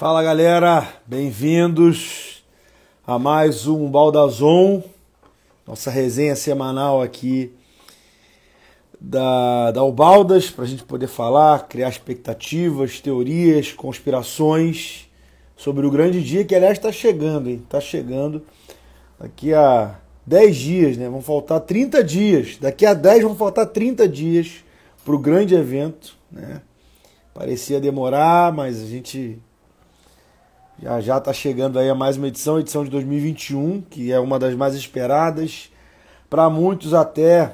Fala galera, bem-vindos a mais um Baldazon, nossa resenha semanal aqui da, da Ubaldas, para a gente poder falar, criar expectativas, teorias, conspirações sobre o grande dia que, aliás, está chegando, hein? Está chegando daqui a 10 dias, né? Vão faltar 30 dias. Daqui a 10 vão faltar 30 dias para o grande evento, né? Parecia demorar, mas a gente já já está chegando aí a mais uma edição, edição de 2021, que é uma das mais esperadas. Para muitos até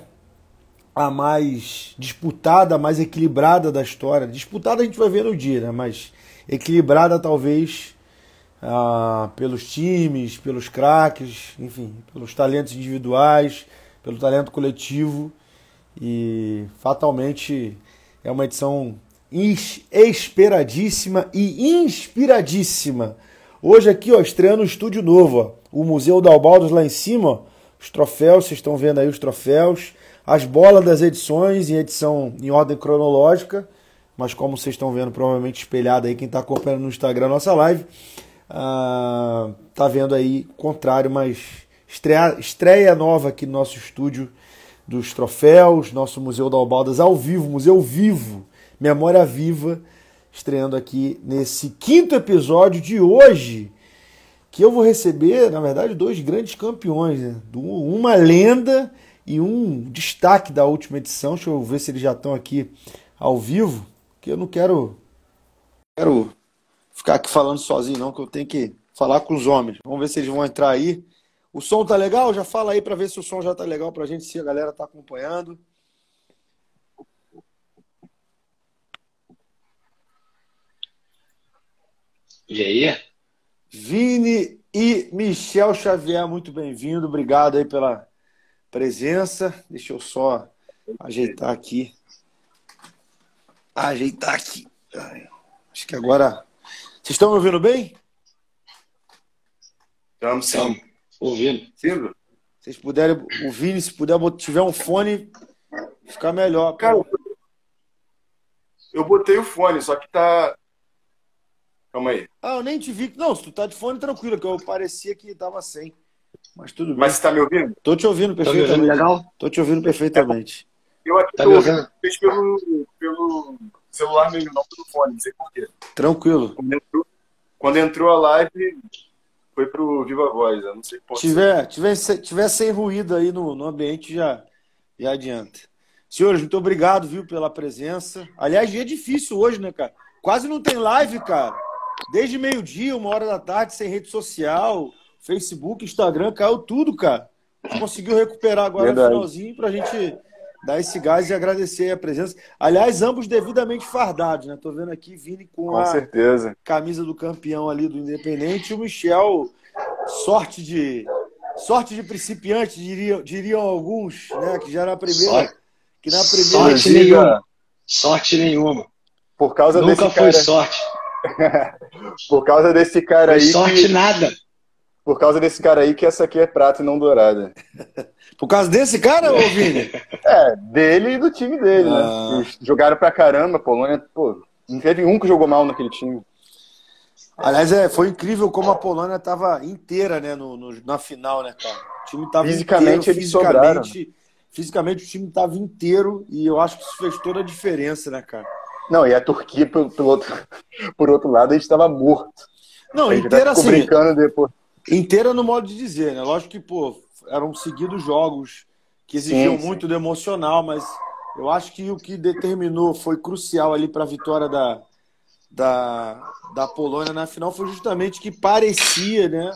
a mais disputada, a mais equilibrada da história. Disputada a gente vai ver no dia, né? Mas equilibrada talvez ah, pelos times, pelos craques, enfim, pelos talentos individuais, pelo talento coletivo. E fatalmente é uma edição esperadíssima e inspiradíssima. Hoje aqui, ó, estreando um estúdio novo, ó, o Museu da Albaldos lá em cima, ó, os troféus, vocês estão vendo aí os troféus, as bolas das edições em edição em ordem cronológica, mas como vocês estão vendo provavelmente espelhado aí quem está acompanhando no Instagram a nossa live, uh, tá vendo aí contrário, mas estreia, estreia nova aqui no nosso estúdio dos troféus, nosso Museu da Albaldas ao vivo, museu vivo Memória Viva, estreando aqui nesse quinto episódio de hoje, que eu vou receber, na verdade, dois grandes campeões, né? uma lenda e um destaque da última edição. Deixa eu ver se eles já estão aqui ao vivo, que eu não quero, quero ficar aqui falando sozinho, não, que eu tenho que falar com os homens. Vamos ver se eles vão entrar aí. O som tá legal? Já fala aí para ver se o som já tá legal pra gente, se a galera tá acompanhando. E aí? Vini e Michel Xavier, muito bem-vindo. Obrigado aí pela presença. Deixa eu só ajeitar aqui. Ajeitar aqui. Acho que agora. Vocês estão me ouvindo bem? Estamos sim. Ouvindo. Sim. Vocês puderem, o Vini, se puder, tiver um fone, ficar melhor. Cara, eu botei o fone, só que tá, Calma aí. Ah, eu nem te vi. Não, se tu tá de fone, tranquilo, que eu parecia que tava sem. Mas tudo bem. Mas você tá me ouvindo? Tô te ouvindo perfeitamente. Tá me ouvindo legal? Tô te ouvindo perfeitamente. Eu aqui tá tô ouvindo fez pelo, pelo celular mesmo, não pelo fone, não sei porquê. Tranquilo. Quando entrou, quando entrou a live, foi pro Viva Voz, eu não sei porquê. Tiver, tiver, tiver sem ruído aí no, no ambiente, já, já adianta. Senhores, muito obrigado, viu, pela presença. Aliás, dia difícil hoje, né, cara? Quase não tem live, cara. Desde meio-dia, uma hora da tarde, sem rede social, Facebook, Instagram, caiu tudo, cara. Conseguiu recuperar agora Verdade. no finalzinho pra gente dar esse gás e agradecer a presença. Aliás, ambos devidamente fardados, né? Tô vendo aqui Vini com, com a certeza. camisa do campeão ali do Independente e o Michel, sorte de sorte de principiante, diriam, diriam alguns, né? Que já na primeira. Sorte, que na primeira sorte nenhuma. Sorte nenhuma. Por causa Nunca desse foi sorte. Por causa desse cara aí. Sorte que... nada. Por causa desse cara aí que essa aqui é prata e não dourada. Por causa desse cara, ô Vini? É, dele e do time dele, né? ah. né? Eles jogaram pra caramba, a Polônia, pô, não teve um que jogou mal naquele time. Aliás, é, foi incrível como a Polônia estava inteira, né, no, no, na final, né, cara? O time tava fisicamente, inteiro, fisicamente, fisicamente o time estava inteiro e eu acho que isso fez toda a diferença, né, cara? Não, e a Turquia, por, por, outro, por outro lado, a gente estava morto. Não, inteira assim. brincando depois. Inteira no modo de dizer, né? Lógico que, pô, eram seguidos jogos que exigiam sim, muito sim. do emocional, mas eu acho que o que determinou, foi crucial ali para a vitória da, da, da Polônia na final foi justamente que parecia, né,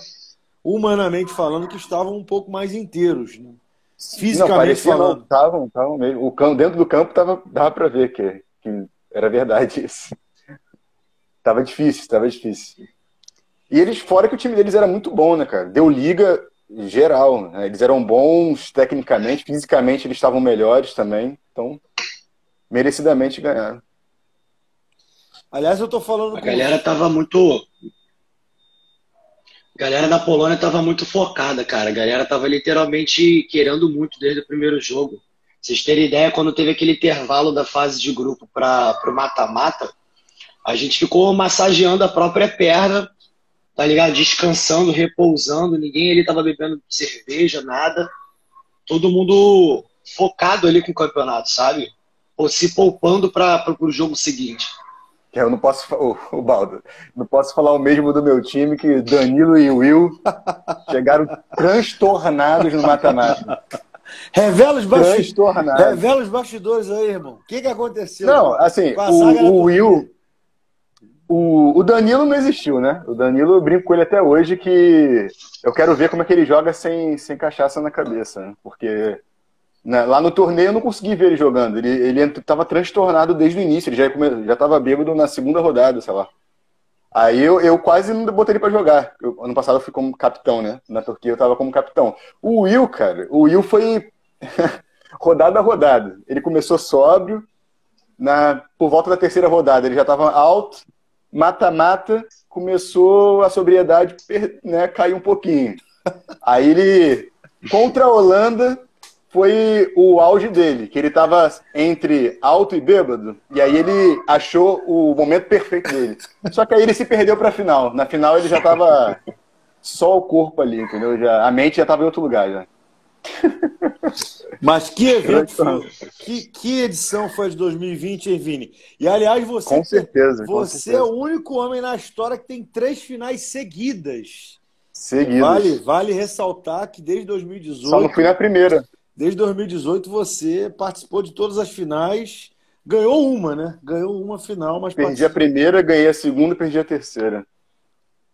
humanamente falando, que estavam um pouco mais inteiros. Né? Fisicamente não, parecia, falando. Estavam, estavam mesmo. O campo, dentro do campo tava, dava para ver que, que era verdade isso. tava difícil, tava difícil. E eles, fora que o time deles era muito bom, né, cara? Deu liga geral. Né? Eles eram bons tecnicamente, fisicamente eles estavam melhores também. Então, merecidamente ganharam. Aliás, eu tô falando. A galera tava muito. A galera da Polônia tava muito focada, cara. A galera tava literalmente querendo muito desde o primeiro jogo. Vocês terem ideia, quando teve aquele intervalo da fase de grupo para o mata-mata, A gente ficou massageando a própria perna, tá ligado? Descansando, repousando, ninguém ali tava bebendo cerveja, nada. Todo mundo focado ali com o campeonato, sabe? Ou se poupando para o jogo seguinte. Eu não posso, o, Baldo, não posso falar o mesmo do meu time, que Danilo e Will chegaram transtornados no mata-mata. Revela os, bastidores, revela os bastidores aí, irmão. O que, que aconteceu? Não, assim, o, o Will. O, o Danilo não existiu, né? O Danilo, eu brinco com ele até hoje que eu quero ver como é que ele joga sem, sem cachaça na cabeça, né? Porque né, lá no torneio eu não consegui ver ele jogando. Ele, ele tava transtornado desde o início, ele já, já tava bêbado na segunda rodada, sei lá. Aí eu, eu quase não botei ele pra jogar. Eu, ano passado eu fui como capitão, né? Na Turquia eu tava como capitão. O Will, cara, o Will foi rodada a rodada. Ele começou sóbrio, na, por volta da terceira rodada ele já tava alto, mata-mata, começou a sobriedade, né, caiu um pouquinho. Aí ele, contra a Holanda, foi o auge dele, que ele estava entre alto e bêbado, e aí ele achou o momento perfeito dele. Só que aí ele se perdeu para a final. Na final ele já estava só o corpo ali, entendeu? Já, a mente já estava em outro lugar já. Mas que evento foi, que, que edição foi de 2020, hein, Vini? E aliás, você, com certeza, você com certeza. é o único homem na história que tem três finais seguidas. Seguidas. Vale, vale ressaltar que desde 2018. Só não fui na primeira. Desde 2018 você participou de todas as finais, ganhou uma, né? Ganhou uma final, mas perdi a primeira, ganhei a segunda, perdi a terceira.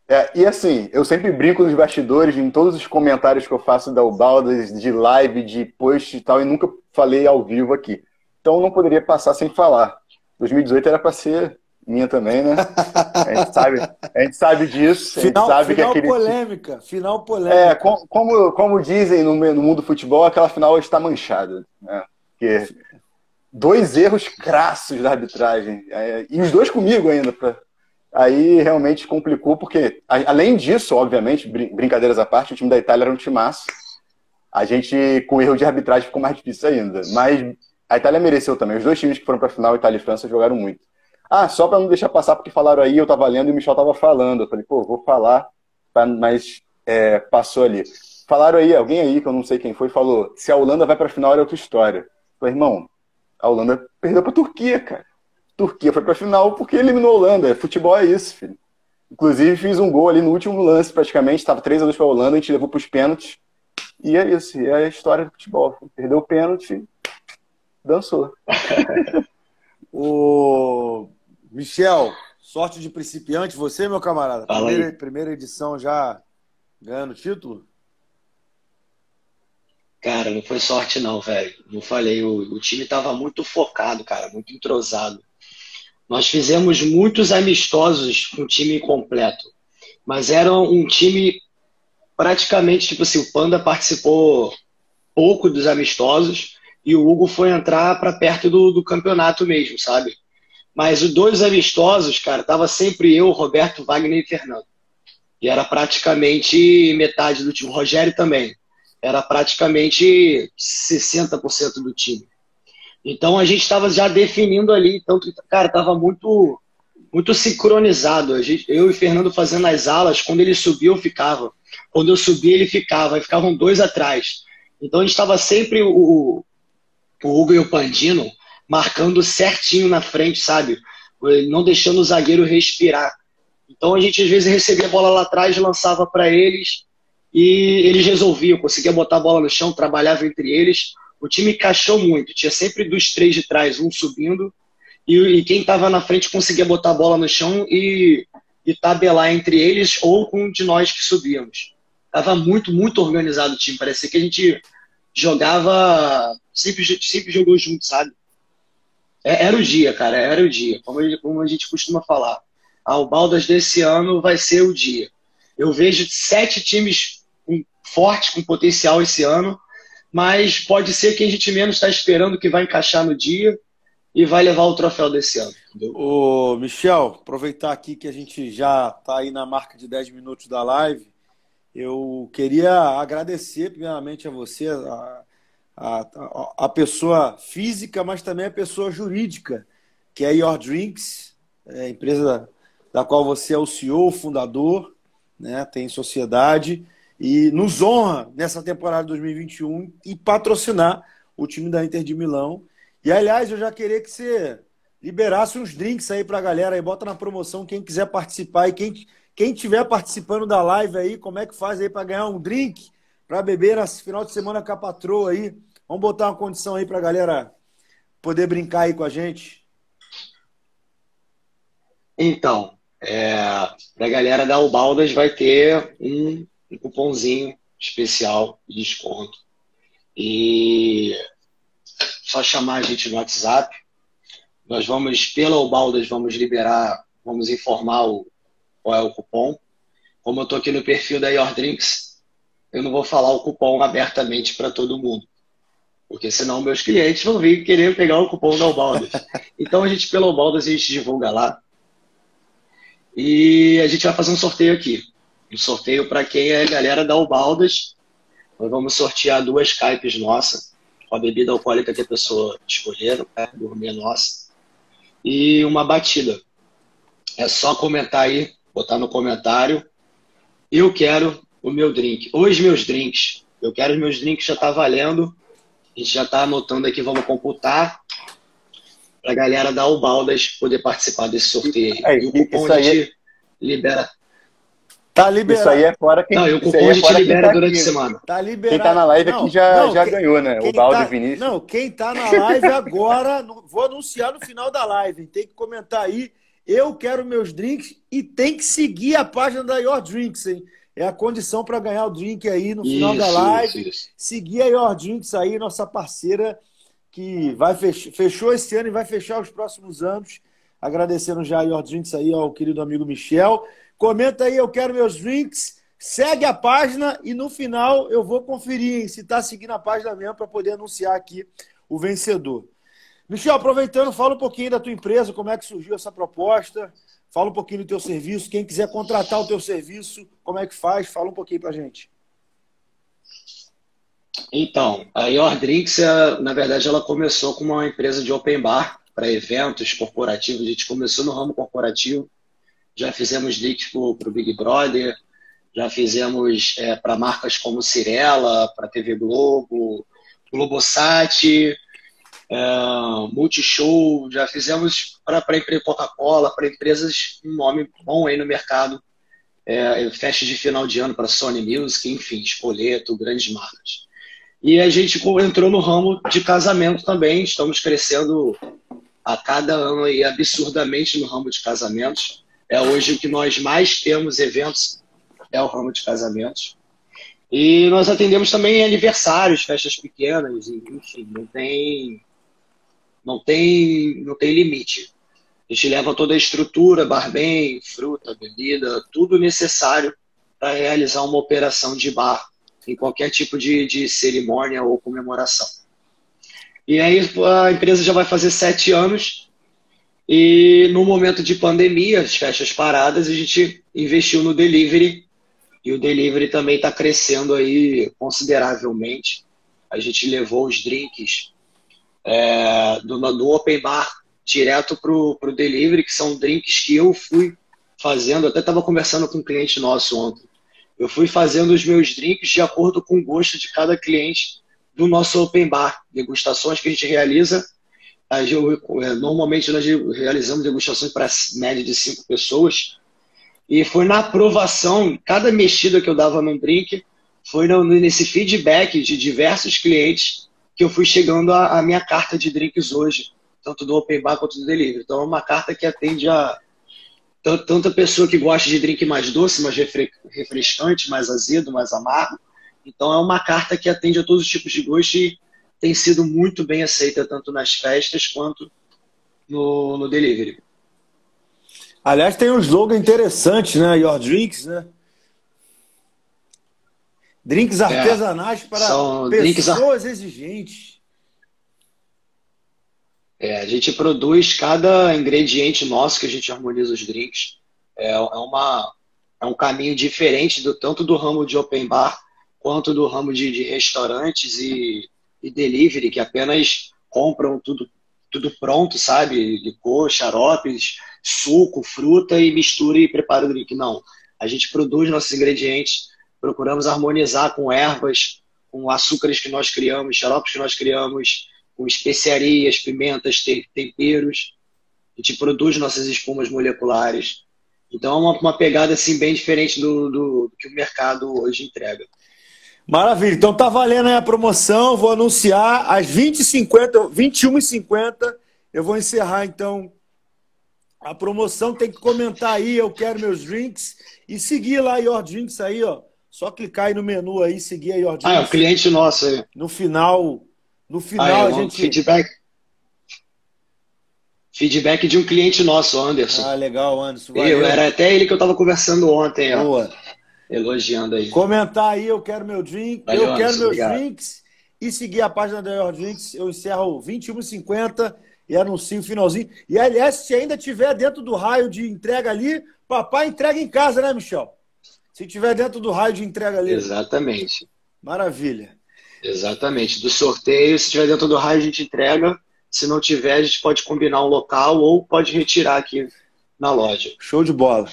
É, e assim, eu sempre brinco nos bastidores, em todos os comentários que eu faço da Ubaldas, de live, de post e tal, e nunca falei ao vivo aqui. Então não poderia passar sem falar. 2018 era para ser minha também, né? A gente sabe, a gente sabe disso. Final, sabe final que aquele... polêmica, final polêmica. É, como, como dizem no, no mundo do futebol, aquela final está manchada. Né? Porque dois erros crassos da arbitragem. É, e os dois comigo ainda. Pra... Aí realmente complicou, porque, além disso, obviamente, brincadeiras à parte, o time da Itália era um timaço. A gente, com erro de arbitragem, ficou mais difícil ainda. Mas a Itália mereceu também. Os dois times que foram para a final, Itália e França, jogaram muito. Ah, só para não deixar passar, porque falaram aí, eu tava lendo e o Michel tava falando. Eu falei, pô, vou falar, mas é, passou ali. Falaram aí, alguém aí, que eu não sei quem foi, falou: se a Holanda vai pra final, é outra história. Eu falei, irmão, a Holanda perdeu pra Turquia, cara. Turquia foi pra final porque eliminou a Holanda. Futebol é isso, filho. Inclusive, fiz um gol ali no último lance, praticamente. Estava 3 a 2 para a Holanda, a gente levou para os pênaltis. E é isso, é a história do futebol. Perdeu o pênalti, dançou. o Michel, sorte de principiante, você, meu camarada. Primeira, primeira edição já ganhando título? Cara, não foi sorte não, velho. Não falei, o, o time estava muito focado, cara, muito entrosado. Nós fizemos muitos amistosos com o time completo, mas era um time praticamente, tipo assim, o Panda participou pouco dos amistosos e o Hugo foi entrar para perto do, do campeonato mesmo, sabe? Mas os dois amistosos, cara, tava sempre eu, Roberto, Wagner e Fernando. E era praticamente metade do time. O Rogério também. Era praticamente 60% do time. Então a gente estava já definindo ali, tanto cara, tava muito muito sincronizado. A gente, eu e Fernando fazendo as alas, quando ele subia eu ficava. Quando eu subia ele ficava, e ficavam dois atrás. Então a gente estava sempre o, o Hugo e o Pandino marcando certinho na frente, sabe? Não deixando o zagueiro respirar. Então a gente às vezes recebia a bola lá atrás, lançava para eles e eles resolviam, conseguia botar a bola no chão, trabalhava entre eles. O time encaixou muito, tinha sempre dos três de trás, um subindo, e, e quem estava na frente conseguia botar a bola no chão e, e tabelar entre eles ou com um de nós que subíamos. Tava muito, muito organizado o time, parecia que a gente jogava, sempre, sempre jogou junto, sabe? É, era o dia, cara, era o dia. Como, como a gente costuma falar. Ah, o Baldas desse ano vai ser o dia. Eu vejo sete times fortes, com potencial esse ano, mas pode ser que a gente menos está esperando que vai encaixar no dia e vai levar o troféu desse ano. Ô, Michel, aproveitar aqui que a gente já está aí na marca de 10 minutos da live, eu queria agradecer primeiramente a você, a, a, a, pessoa física, mas também a pessoa jurídica, que é Your Drinks, é, empresa da qual você é o CEO, fundador, né? tem sociedade, e nos honra nessa temporada 2021 e patrocinar o time da Inter de Milão. E aliás, eu já queria que você liberasse uns drinks aí para a galera aí, bota na promoção quem quiser participar e quem quem estiver participando da live aí, como é que faz aí para ganhar um drink para beber nesse final de semana com a patroa aí? Vamos botar uma condição aí para a galera poder brincar aí com a gente. Então, é, para a galera da Ubaldas vai ter um, um cupomzinho especial de desconto. E só chamar a gente no WhatsApp. Nós vamos, pela Ubaldas, vamos liberar, vamos informar o, qual é o cupom. Como eu estou aqui no perfil da Your Drinks, eu não vou falar o cupom abertamente para todo mundo. Porque senão meus clientes vão vir querer pegar o cupom da Ubaldas. Então a gente, pela Ubaldas, a gente divulga lá. E a gente vai fazer um sorteio aqui. Um sorteio para quem é a galera da Ubaldas. Nós vamos sortear duas caipes nossas, com a bebida alcoólica que a pessoa escolher, dormir nossa. E uma batida. É só comentar aí, botar no comentário. Eu quero o meu drink. Os meus drinks. Eu quero os meus drinks, já está valendo. A gente já está anotando aqui, vamos computar para a galera da Ubaldas poder participar desse sorteio. É, e o cupom a gente é... libera. Tá liberado. Isso aí é fora quem Não, e o cupom é a gente libera tá durante aqui. a semana. Tá liberado. Quem tá na live não, aqui já, não, já quem, ganhou, né? O Balde tá, Vinícius. Não, quem tá na live agora, vou anunciar no final da live. Tem que comentar aí. Eu quero meus drinks e tem que seguir a página da Your Drinks, hein? É a condição para ganhar o drink aí no final isso, da live. Isso, isso. Seguir a Your Drinks aí, nossa parceira que vai fech... fechou esse ano e vai fechar os próximos anos. Agradecendo já a Your Drinks aí ao querido amigo Michel. Comenta aí, eu quero meus drinks. Segue a página e no final eu vou conferir hein, se está seguindo a página mesmo para poder anunciar aqui o vencedor. Michel, aproveitando, fala um pouquinho da tua empresa, como é que surgiu essa proposta. Fala um pouquinho do teu serviço. Quem quiser contratar o teu serviço, como é que faz? Fala um pouquinho para gente. Então, a Your Drinks, é, na verdade, ela começou com uma empresa de open bar para eventos corporativos. A gente começou no ramo corporativo, já fizemos drinks para o Big Brother, já fizemos é, para marcas como Cirela, para TV Globo, Globosat, é, Multishow, já fizemos para a Coca-Cola, para empresas um nome bom aí no mercado, é, festa de final de ano para Sony Music, enfim, Espoleto, grandes marcas. E a gente entrou no ramo de casamento também. Estamos crescendo a cada ano e absurdamente no ramo de casamentos. É hoje o que nós mais temos eventos é o ramo de casamentos. E nós atendemos também aniversários, festas pequenas, enfim, não tem não tem não tem limite. A gente leva toda a estrutura, barman, fruta, bebida, tudo necessário para realizar uma operação de bar em qualquer tipo de, de cerimônia ou comemoração. E aí a empresa já vai fazer sete anos e no momento de pandemia, as festas paradas, a gente investiu no delivery e o delivery também está crescendo aí consideravelmente. A gente levou os drinks é, do, do open bar direto para o delivery, que são drinks que eu fui fazendo. Até estava conversando com um cliente nosso ontem eu fui fazendo os meus drinks de acordo com o gosto de cada cliente do nosso open bar, degustações que a gente realiza. É, normalmente nós realizamos degustações para média de cinco pessoas. E foi na aprovação, cada mexida que eu dava num drink, foi nesse feedback de diversos clientes que eu fui chegando à minha carta de drinks hoje, tanto do open bar quanto do delivery. Então é uma carta que atende a tanto a pessoa que gosta de drink mais doce, mais refrescante, mais azedo, mais amargo. Então é uma carta que atende a todos os tipos de gosto e tem sido muito bem aceita tanto nas festas quanto no, no delivery. Aliás, tem um slogan interessante, né? Your Drinks, né? Drinks é, artesanais é, para pessoas exigentes. É, a gente produz cada ingrediente nosso que a gente harmoniza os drinks. É, é, uma, é um caminho diferente do tanto do ramo de open bar quanto do ramo de, de restaurantes e, e, delivery, que apenas compram tudo tudo pronto, sabe? Licor, xaropes, suco, fruta e mistura e prepara o drink. Não. A gente produz nossos ingredientes, procuramos harmonizar com ervas, com açúcares que nós criamos, xaropes que nós criamos, com especiarias, pimentas, temperos. A gente produz nossas espumas moleculares. Então é uma, uma pegada assim bem diferente do, do, que o mercado hoje entrega. Maravilha. Então tá valendo aí a promoção. Vou anunciar às 20h50, 21h50. Eu vou encerrar então a promoção. Tem que comentar aí, eu quero meus drinks. E seguir lá Your Drinks aí, ó. Só clicar aí no menu aí, seguir a Your Drinks. Ah, é o cliente nosso aí. No final, no final ah, é, a gente. Feedback. Feedback de um cliente nosso, Anderson. Ah, legal, Anderson. Valeu. Eu, era até ele que eu tava conversando ontem, Boa. ó elogiando aí. Comentar aí, eu quero meu drink, Valeu, eu quero meus obrigado. drinks e seguir a página da Your Drinks. Eu encerro 21h50 e anuncio o finalzinho. E aliás, se ainda tiver dentro do raio de entrega ali, papai entrega em casa, né, Michel? Se tiver dentro do raio de entrega ali. Exatamente. Maravilha. Exatamente. Do sorteio, se tiver dentro do raio, a gente entrega. Se não tiver, a gente pode combinar um local ou pode retirar aqui na loja. Show de bola.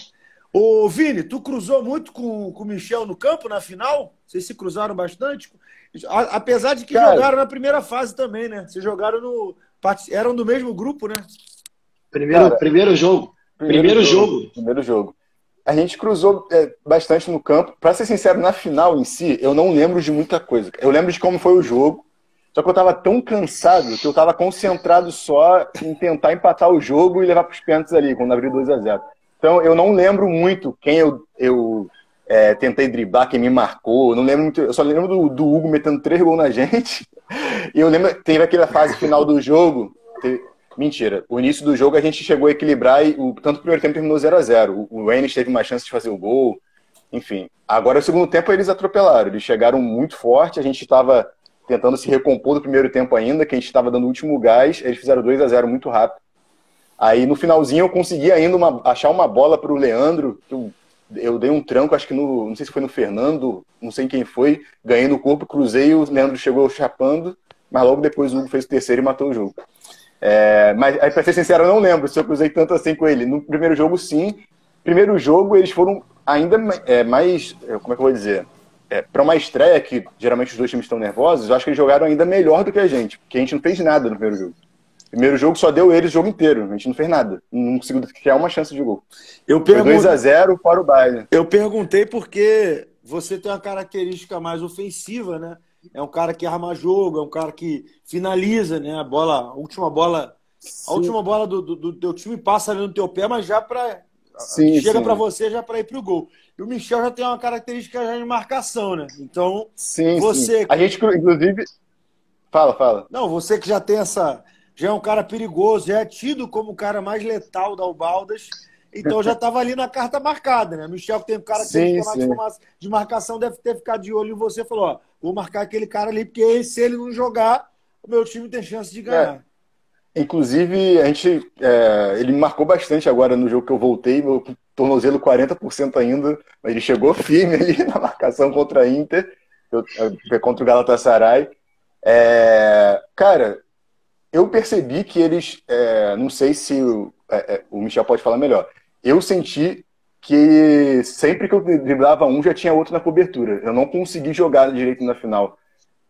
Ô, Vini, tu cruzou muito com, com o Michel no campo na final? Vocês se cruzaram bastante? Apesar de que Cara, jogaram na primeira fase também, né? Vocês jogaram no. Eram do mesmo grupo, né? Primeiro, Cara, primeiro jogo. Primeiro, primeiro jogo, jogo, Primeiro jogo. A gente cruzou é, bastante no campo. Pra ser sincero, na final em si, eu não lembro de muita coisa. Eu lembro de como foi o jogo. Só que eu tava tão cansado que eu tava concentrado só em tentar empatar o jogo e levar pros pênaltis ali, quando abriu 2 a 0 então, eu não lembro muito quem eu, eu é, tentei driblar, quem me marcou. Não lembro muito, eu só lembro do, do Hugo metendo três gols na gente. E eu lembro, teve aquela fase final do jogo. Teve, mentira, o início do jogo a gente chegou a equilibrar e o, tanto o primeiro tempo terminou 0 a 0 O, Enes teve uma chance de fazer o gol. Enfim, agora o segundo tempo eles atropelaram. Eles chegaram muito forte. A gente estava tentando se recompor do primeiro tempo ainda, que a gente estava dando o último gás. Eles fizeram 2 a 0 muito rápido. Aí no finalzinho eu consegui ainda uma, achar uma bola para o Leandro. Eu, eu, dei um tranco, acho que no. Não sei se foi no Fernando, não sei quem foi. Ganhei no corpo, cruzei, o Leandro chegou chapando, mas logo depois o Hugo fez o terceiro e matou o jogo. É, mas, para ser sincero, eu não lembro se eu cruzei tanto assim com ele. No primeiro jogo, sim. Primeiro jogo, eles foram ainda é, mais. É, como é que eu vou dizer? É, para uma estreia que geralmente os dois times estão nervosos, eu acho que eles jogaram ainda melhor do que a gente, porque a gente não fez nada no primeiro jogo. Primeiro jogo só deu eles o jogo inteiro. A gente não fez nada. Não conseguiu criar uma chance de gol. Eu pergun... Foi 2x0 para o Bayern. Eu perguntei porque você tem uma característica mais ofensiva, né? É um cara que arma jogo, é um cara que finaliza, né? A bola, a última bola, sim. a última bola do, do, do, teu time passa ali no teu pé, mas já para chega para você já para ir pro gol. E o Michel já tem uma característica já de marcação, né? Então, sim, você sim. a gente inclusive fala, fala. Não, você que já tem essa já é um cara perigoso, já é tido como o cara mais letal da Ubaldas. Então já estava ali na carta marcada, né? Michel, que tem um cara que sim, tem de marcação, deve ter ficado de olho em você falou: ó, vou marcar aquele cara ali, porque se ele não jogar, o meu time tem chance de ganhar. É. Inclusive, a gente, é, ele me marcou bastante agora no jogo que eu voltei, meu tornozelo 40% ainda, mas ele chegou firme ali na marcação contra a Inter, eu, eu, contra o Galatasaray. É, cara, eu percebi que eles, é, não sei se o, é, é, o Michel pode falar melhor, eu senti que sempre que eu driblava um já tinha outro na cobertura. Eu não consegui jogar direito na final,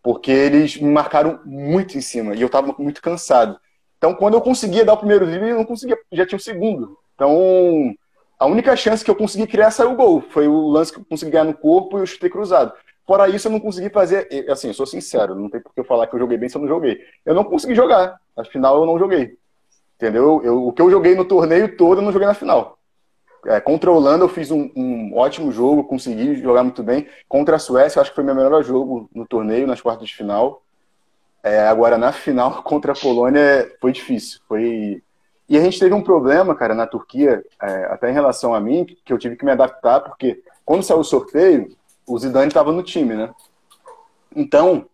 porque eles me marcaram muito em cima e eu estava muito cansado. Então, quando eu conseguia dar o primeiro drible, eu não conseguia, já tinha o segundo. Então, a única chance que eu consegui criar saiu o gol. Foi o lance que eu consegui ganhar no corpo e eu chutei cruzado. Fora isso, eu não consegui fazer. Assim, eu sou sincero, não tem por que eu falar que eu joguei bem se eu não joguei. Eu não consegui jogar. Na final, eu não joguei. Entendeu? Eu, o que eu joguei no torneio todo, eu não joguei na final. É, Holanda, eu fiz um, um, ótimo jogo, consegui jogar muito bem. Contra a Suécia, acho que foi meu melhor jogo no torneio, nas quartas de final. É, agora, na final, contra a Polônia, foi difícil. Foi. E a gente teve um problema, cara, na Turquia, é, até em relação a mim, que eu tive que me adaptar, porque quando saiu o sorteio, o Zidane estava no time, né? Então,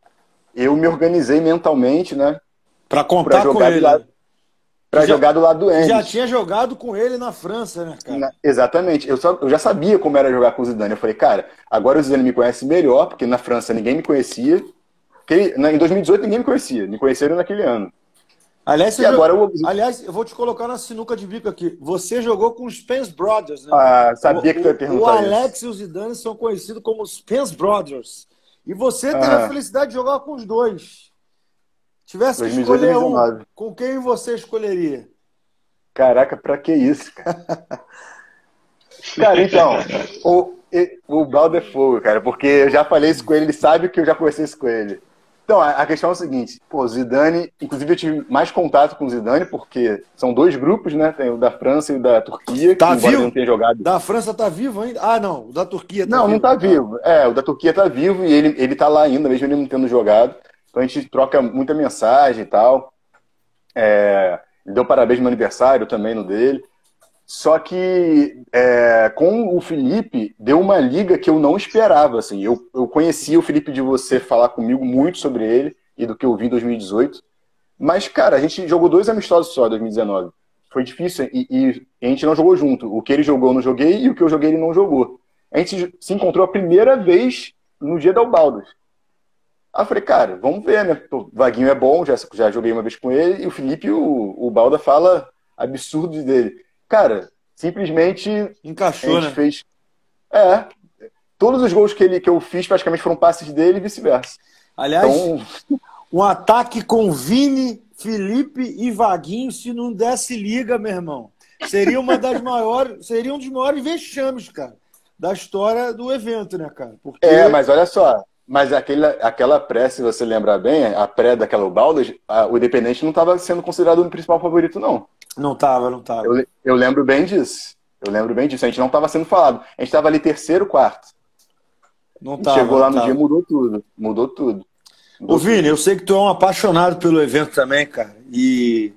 eu me organizei mentalmente, né? Para contar com ele. Para jogar do lado do Enes. Já tinha jogado com ele na França, né, cara? Na, exatamente. Eu, só, eu já sabia como era jogar com o Zidane. Eu falei, cara, agora o Zidane me conhece melhor, porque na França ninguém me conhecia. Porque, em 2018 ninguém me conhecia. Me conheceram naquele ano. Aliás, e agora eu... aliás, eu vou te colocar na sinuca de bico aqui. Você jogou com os Spence Brothers, né? Ah, sabia o, que tu ia perguntar. O Alex isso. e o Zidane são conhecidos como os Spence Brothers. E você teve a felicidade de jogar com os dois. Tivesse que escolher um, com quem você escolheria? Caraca, pra que isso, cara? cara, então, o, o Baldo é fogo, cara, porque eu já falei isso com ele, ele sabe que eu já conversei isso com ele. Então, a, questão é o seguinte, pô, Zidane, inclusive eu tive mais contato com o Zidane, porque são dois grupos, né? Tem o da França e o da Turquia, tá que vivo? não tenha jogado. Da França tá vivo ainda? Ah, não, o da Turquia tá não, vivo. Não, não tá vivo. É, o da Turquia tá vivo e ele, ele tá lá ainda, mesmo ele não tendo jogado. Então a gente troca muita mensagem e tal. É, deu parabéns no meu aniversário também no dele. Só que é, com o Felipe, deu uma liga que eu não esperava. Assim. Eu, eu conhecia o Felipe de você falar comigo muito sobre ele e do que eu vi em 2018. Mas, cara, a gente jogou dois amistosos só em 2019. Foi difícil e, e, a gente não jogou junto. O que ele jogou eu não joguei e o que eu joguei ele não jogou. A gente se encontrou a primeira vez no dia da Ubaldos. Aí eu falei, cara, vamos ver, né? O Vaguinho é bom, já, já joguei uma vez com ele, e o Felipe, o, o Balda fala absurdos dele. Cara, simplesmente. Encaixou, a gente né? fez. É. Todos os gols que, ele, que eu fiz praticamente foram passes dele e vice-versa. Aliás, então... um ataque com Vini, Felipe e Vaguinho, se não desse liga, meu irmão. Seria uma das maiores. Seria um dos maiores vexames, cara, da história do evento, né, cara? Porque... É, mas olha só, mas aquele, aquela pré, se você lembrar bem, a pré daquela Ubaldas, o Independente não estava sendo considerado o principal favorito, não. Não estava, não estava. Eu, eu, lembro bem disso. Eu lembro bem disso. A gente não estava sendo falado. A gente estava ali terceiro, quarto. Não tava, Chegou lá no tava. dia, mudou tudo. Mudou tudo. Mudou Ô, Vini, eu sei que tu é um apaixonado pelo evento também, cara. E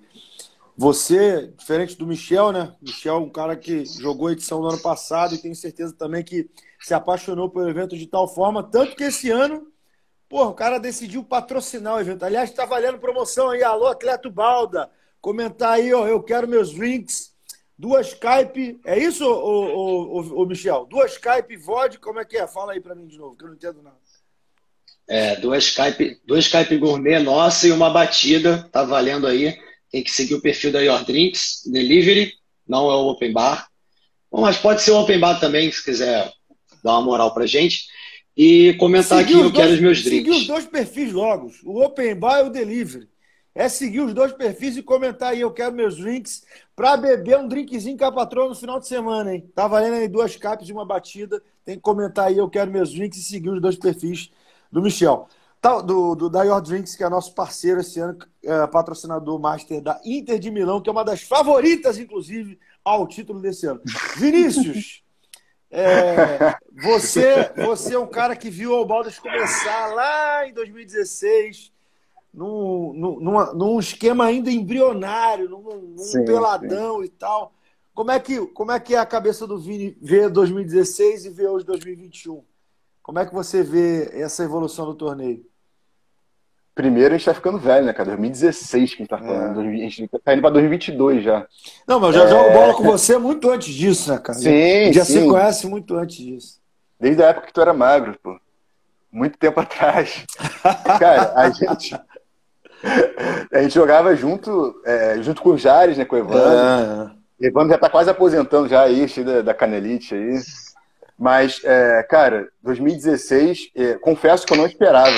você, diferente do Michel, né? Michel é um cara que jogou a edição do ano passado e tenho certeza também que se apaixonou pelo evento de tal forma, tanto que esse ano, pô, o cara decidiu patrocinar o evento. Aliás, está valendo promoção aí, alô, atleta Balda, comentar aí, ó, eu quero meus drinks, duas Skype, é isso, ô, ô, ô, Michel? Duas Skype, vodka, como é que é? Fala aí para mim de novo, que eu não entendo nada. É, duas Skype, duas Skype gourmet nossa e uma batida, tá valendo aí. Tem que seguir o perfil da Your Drinks Delivery, não é o Open Bar. Bom, mas pode ser o Open Bar também, se quiser dar uma moral pra gente. E comentar seguir aqui, eu dois, quero os meus drinks. Seguir os dois perfis logo, o Open Bar e o Delivery. É seguir os dois perfis e comentar aí, eu quero meus drinks, para beber um drinkzinho com a patroa no final de semana, hein? Tá valendo aí duas capes de uma batida. Tem que comentar aí, eu quero meus drinks e seguir os dois perfis do Michel. Tá, do, do da Your Drinks, que é nosso parceiro esse ano, é, patrocinador master da Inter de Milão, que é uma das favoritas, inclusive, ao título desse ano. Vinícius, é, você, você é um cara que viu o Baldas começar lá em 2016, num, num, num esquema ainda embrionário, num, num sim, peladão sim. e tal. Como é, que, como é que é a cabeça do Vini ver 2016 e ver hoje 2021? Como é que você vê essa evolução do torneio? Primeiro, a gente tá ficando velho, né, cara? 2016 que a gente tá falando. É. A gente tá indo pra 2022 já. Não, mas eu já é... jogo bola com você muito antes disso, né, cara? Sim, já sim. se conhece muito antes disso. Desde a época que tu era magro, pô. Muito tempo atrás. cara, a gente... A gente jogava junto, é, junto com o Jares, né, com o Evandro. É. Evandro já tá quase aposentando já aí, cheio da, da canelite aí. Mas, é, cara, 2016, é, confesso que eu não esperava.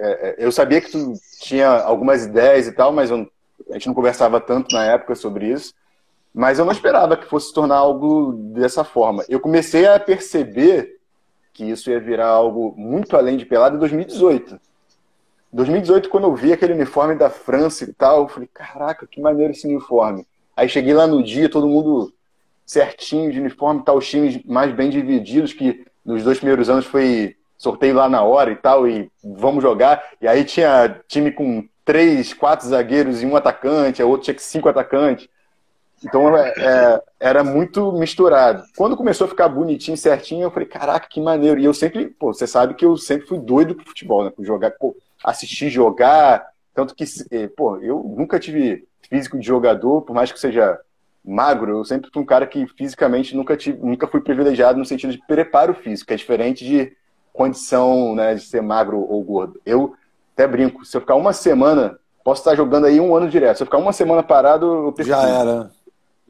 É, eu sabia que tu tinha algumas ideias e tal, mas eu, a gente não conversava tanto na época sobre isso. Mas eu não esperava que fosse se tornar algo dessa forma. Eu comecei a perceber que isso ia virar algo muito além de pelado em 2018. 2018, quando eu vi aquele uniforme da França e tal, eu falei, caraca, que maneiro esse uniforme. Aí cheguei lá no dia, todo mundo certinho de uniforme, tá os times mais bem divididos, que nos dois primeiros anos foi sorteio lá na hora e tal, e vamos jogar. E aí tinha time com três, quatro zagueiros e um atacante, a outro tinha cinco atacantes. Então é, é, era muito misturado. Quando começou a ficar bonitinho, certinho, eu falei, caraca, que maneiro. E eu sempre, pô, você sabe que eu sempre fui doido pro futebol, né? Por jogar, pô, assistir jogar. Tanto que, eh, pô, eu nunca tive físico de jogador, por mais que seja magro, eu sempre fui um cara que fisicamente nunca, tive, nunca fui privilegiado no sentido de preparo físico, é diferente de condição né, de ser magro ou gordo. Eu até brinco, se eu ficar uma semana posso estar jogando aí um ano direto. Se eu ficar uma semana parado, eu preciso. Já era.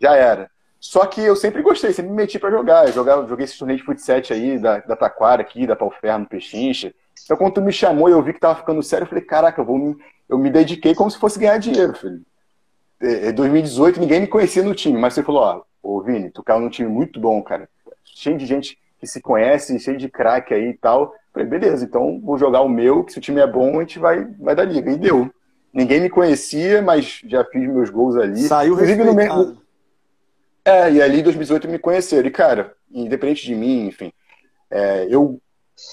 Já era. Só que eu sempre gostei, sempre me meti para jogar. Eu jogava, joguei esse torneio de futsal aí, da, da Taquara aqui, da Palferno, Pechincha. Então, quando tu me chamou e eu vi que tava ficando sério, eu falei, caraca, eu, vou me, eu me dediquei como se fosse ganhar dinheiro, filho. Em 2018, ninguém me conhecia no time, mas você falou, ó, ô Vini, tu caiu num time muito bom, cara. Cheio de gente que se conhece, cheio de craque aí e tal. Falei, beleza, então vou jogar o meu, que se o time é bom, a gente vai, vai dar liga. E deu. Ninguém me conhecia, mas já fiz meus gols ali. Saiu Inclusive, no meio, é, e ali em 2018 me conheceram. E, cara, independente de mim, enfim, é, eu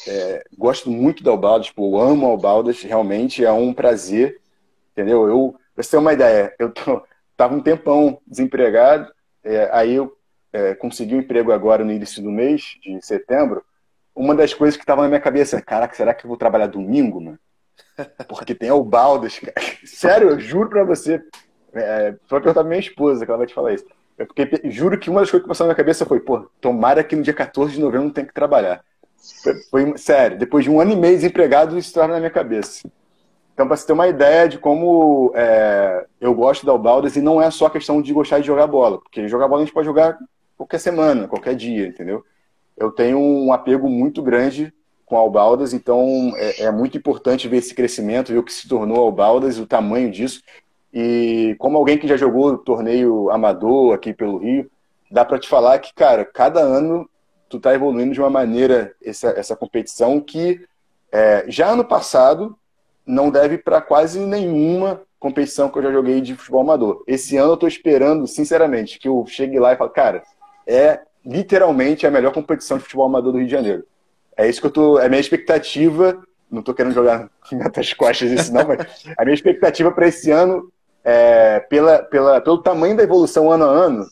é, gosto muito da Albaldas, tipo, eu amo a Albaldas, realmente é um prazer, entendeu? Eu, pra você ter uma ideia, eu tô, tava um tempão desempregado, é, aí eu é, consegui um emprego agora no início do mês, de setembro. Uma das coisas que tava na minha cabeça é, caraca, será que eu vou trabalhar domingo, mano? Porque tem Albaldas, cara. Sério, eu juro pra você. É, foi perguntar pra minha esposa que ela vai te falar isso. É porque juro que uma das coisas que passou na minha cabeça foi, pô, tomara que no dia 14 de novembro não tenha que trabalhar. Foi, foi, sério, depois de um ano e meio desempregado, isso estava na minha cabeça. Então, para você ter uma ideia de como é, eu gosto da Albaldas, e não é só questão de gostar de jogar bola, porque jogar bola a gente pode jogar qualquer semana, qualquer dia, entendeu? Eu tenho um apego muito grande com a Albaldas, então é, é muito importante ver esse crescimento, ver o que se tornou a Albaldas, o tamanho disso. E como alguém que já jogou torneio amador aqui pelo Rio, dá para te falar que, cara, cada ano tu tá evoluindo de uma maneira essa, essa competição que é, já ano passado não deve para quase nenhuma competição que eu já joguei de futebol amador. Esse ano eu tô esperando, sinceramente, que eu chegue lá e fale, cara, é literalmente a melhor competição de futebol amador do Rio de Janeiro. É isso que eu tô, é a minha expectativa. Não tô querendo jogar nas costas isso não, mas a minha expectativa para esse ano é, pela, pela, pelo tamanho da evolução ano a ano,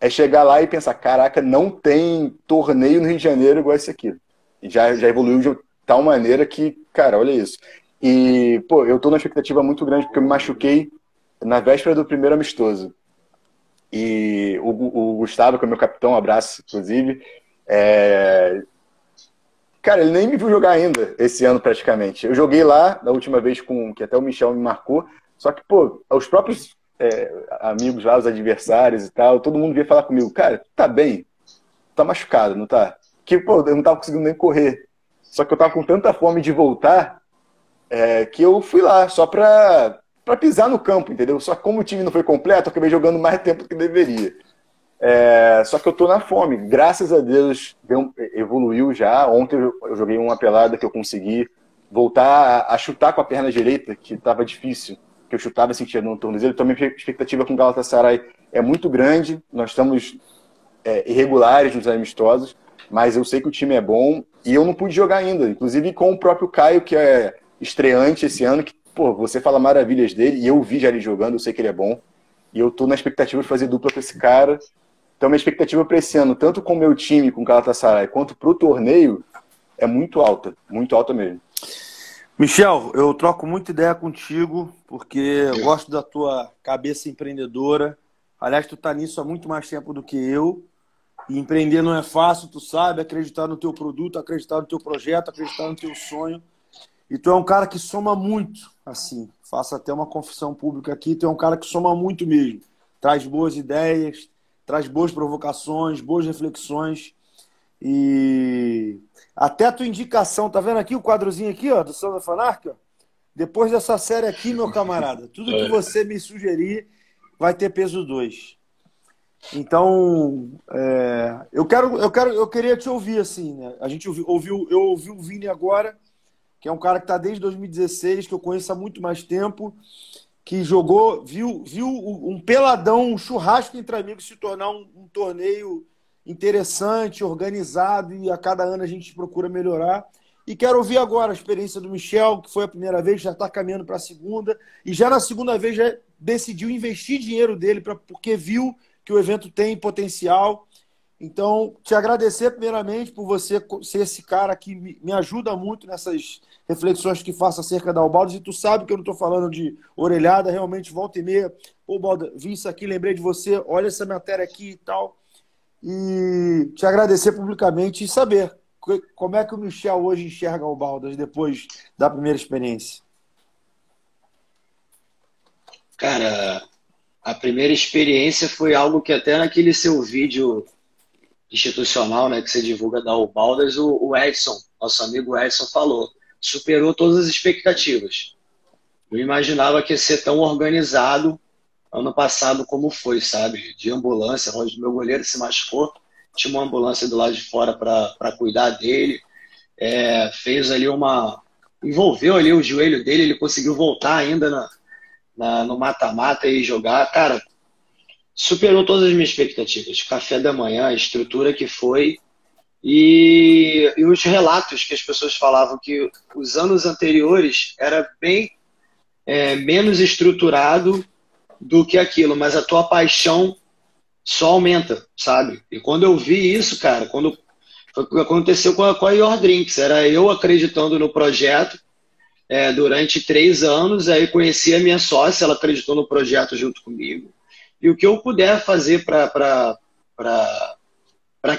é chegar lá e pensar, caraca, não tem torneio no Rio de Janeiro igual esse aqui. E já, já evoluiu de tal maneira que, cara, olha isso. E, pô, eu tô numa expectativa muito grande porque eu me machuquei na véspera do primeiro amistoso. E o, o Gustavo, que é meu capitão, um abraço, inclusive, é... Cara, ele nem me viu jogar ainda esse ano praticamente. Eu joguei lá, da última vez com que até o Michel me marcou, só que, pô, os próprios é, amigos lá, os adversários e tal, todo mundo vinha falar comigo, cara, tá bem, tá machucado, não tá? Que, pô, eu não tava conseguindo nem correr. Só que eu tava com tanta fome de voltar é, que eu fui lá só pra, pra pisar no campo, entendeu? Só que como o time não foi completo, eu acabei jogando mais tempo do que deveria. É, só que eu tô na fome. Graças a Deus evoluiu já. Ontem eu joguei uma pelada que eu consegui voltar a chutar com a perna direita, que estava difícil que eu chutava sentia no tornozelo. Então, minha expectativa com o Galatasaray é muito grande. Nós estamos é, irregulares nos amistosos, mas eu sei que o time é bom e eu não pude jogar ainda. Inclusive com o próprio Caio, que é estreante esse ano, que, pô, você fala maravilhas dele e eu vi já ele jogando, eu sei que ele é bom. E eu tô na expectativa de fazer dupla com esse cara. Então, minha expectativa para esse ano, tanto com o meu time, com o Galatasaray, quanto para o torneio, é muito alta. Muito alta mesmo. Michel, eu troco muita ideia contigo, porque eu gosto da tua cabeça empreendedora. Aliás, tu tá nisso há muito mais tempo do que eu. E empreender não é fácil, tu sabe, acreditar no teu produto, acreditar no teu projeto, acreditar no teu sonho. E tu é um cara que soma muito, assim. Faço até uma confissão pública aqui, tu é um cara que soma muito mesmo. Traz boas ideias, traz boas provocações, boas reflexões. E até a tua indicação, tá vendo aqui o quadrozinho aqui, ó, do Sandra Fanark, ó? Depois dessa série aqui, meu camarada, tudo que é. você me sugerir vai ter peso 2. Então, é, eu quero, eu quero, eu queria te ouvir assim, né? A gente ouviu, ouviu eu ouvi o Vini agora, que é um cara que está desde 2016, que eu conheço há muito mais tempo, que jogou, viu, viu um peladão, um churrasco entre amigos se tornar um, um torneio interessante, organizado e a cada ano a gente procura melhorar. E quero ouvir agora a experiência do Michel, que foi a primeira vez, já está caminhando para a segunda, e já na segunda vez já decidiu investir dinheiro dele pra, porque viu que o evento tem potencial. Então, te agradecer primeiramente por você ser esse cara que me ajuda muito nessas reflexões que faço acerca da Albaldes. E tu sabe que eu não estou falando de orelhada, realmente volta e meia. Pô, Balda, vi isso aqui, lembrei de você, olha essa matéria aqui e tal e te agradecer publicamente e saber como é que o Michel hoje enxerga o Baldas depois da primeira experiência. Cara, a primeira experiência foi algo que até naquele seu vídeo institucional, né, que você divulga da Ubaldas, o, o Edson, nosso amigo Edson falou, superou todas as expectativas. Eu imaginava que ia ser tão organizado ano passado como foi, sabe? De ambulância, onde meu goleiro se machucou, tinha uma ambulância do lado de fora para cuidar dele, é, fez ali uma. envolveu ali o joelho dele, ele conseguiu voltar ainda na, na no mata-mata e jogar. Cara, superou todas as minhas expectativas. Café da manhã, a estrutura que foi. E, e, os relatos que as pessoas falavam que os anos anteriores era bem é, menos estruturado do que aquilo, mas a tua paixão só aumenta, sabe? E quando eu vi isso, cara, quando foi o que aconteceu com a, com a Your Drinks, era eu acreditando no projeto é, durante três anos, aí conheci a minha sócia, ela acreditou no projeto junto comigo. E o que eu puder fazer para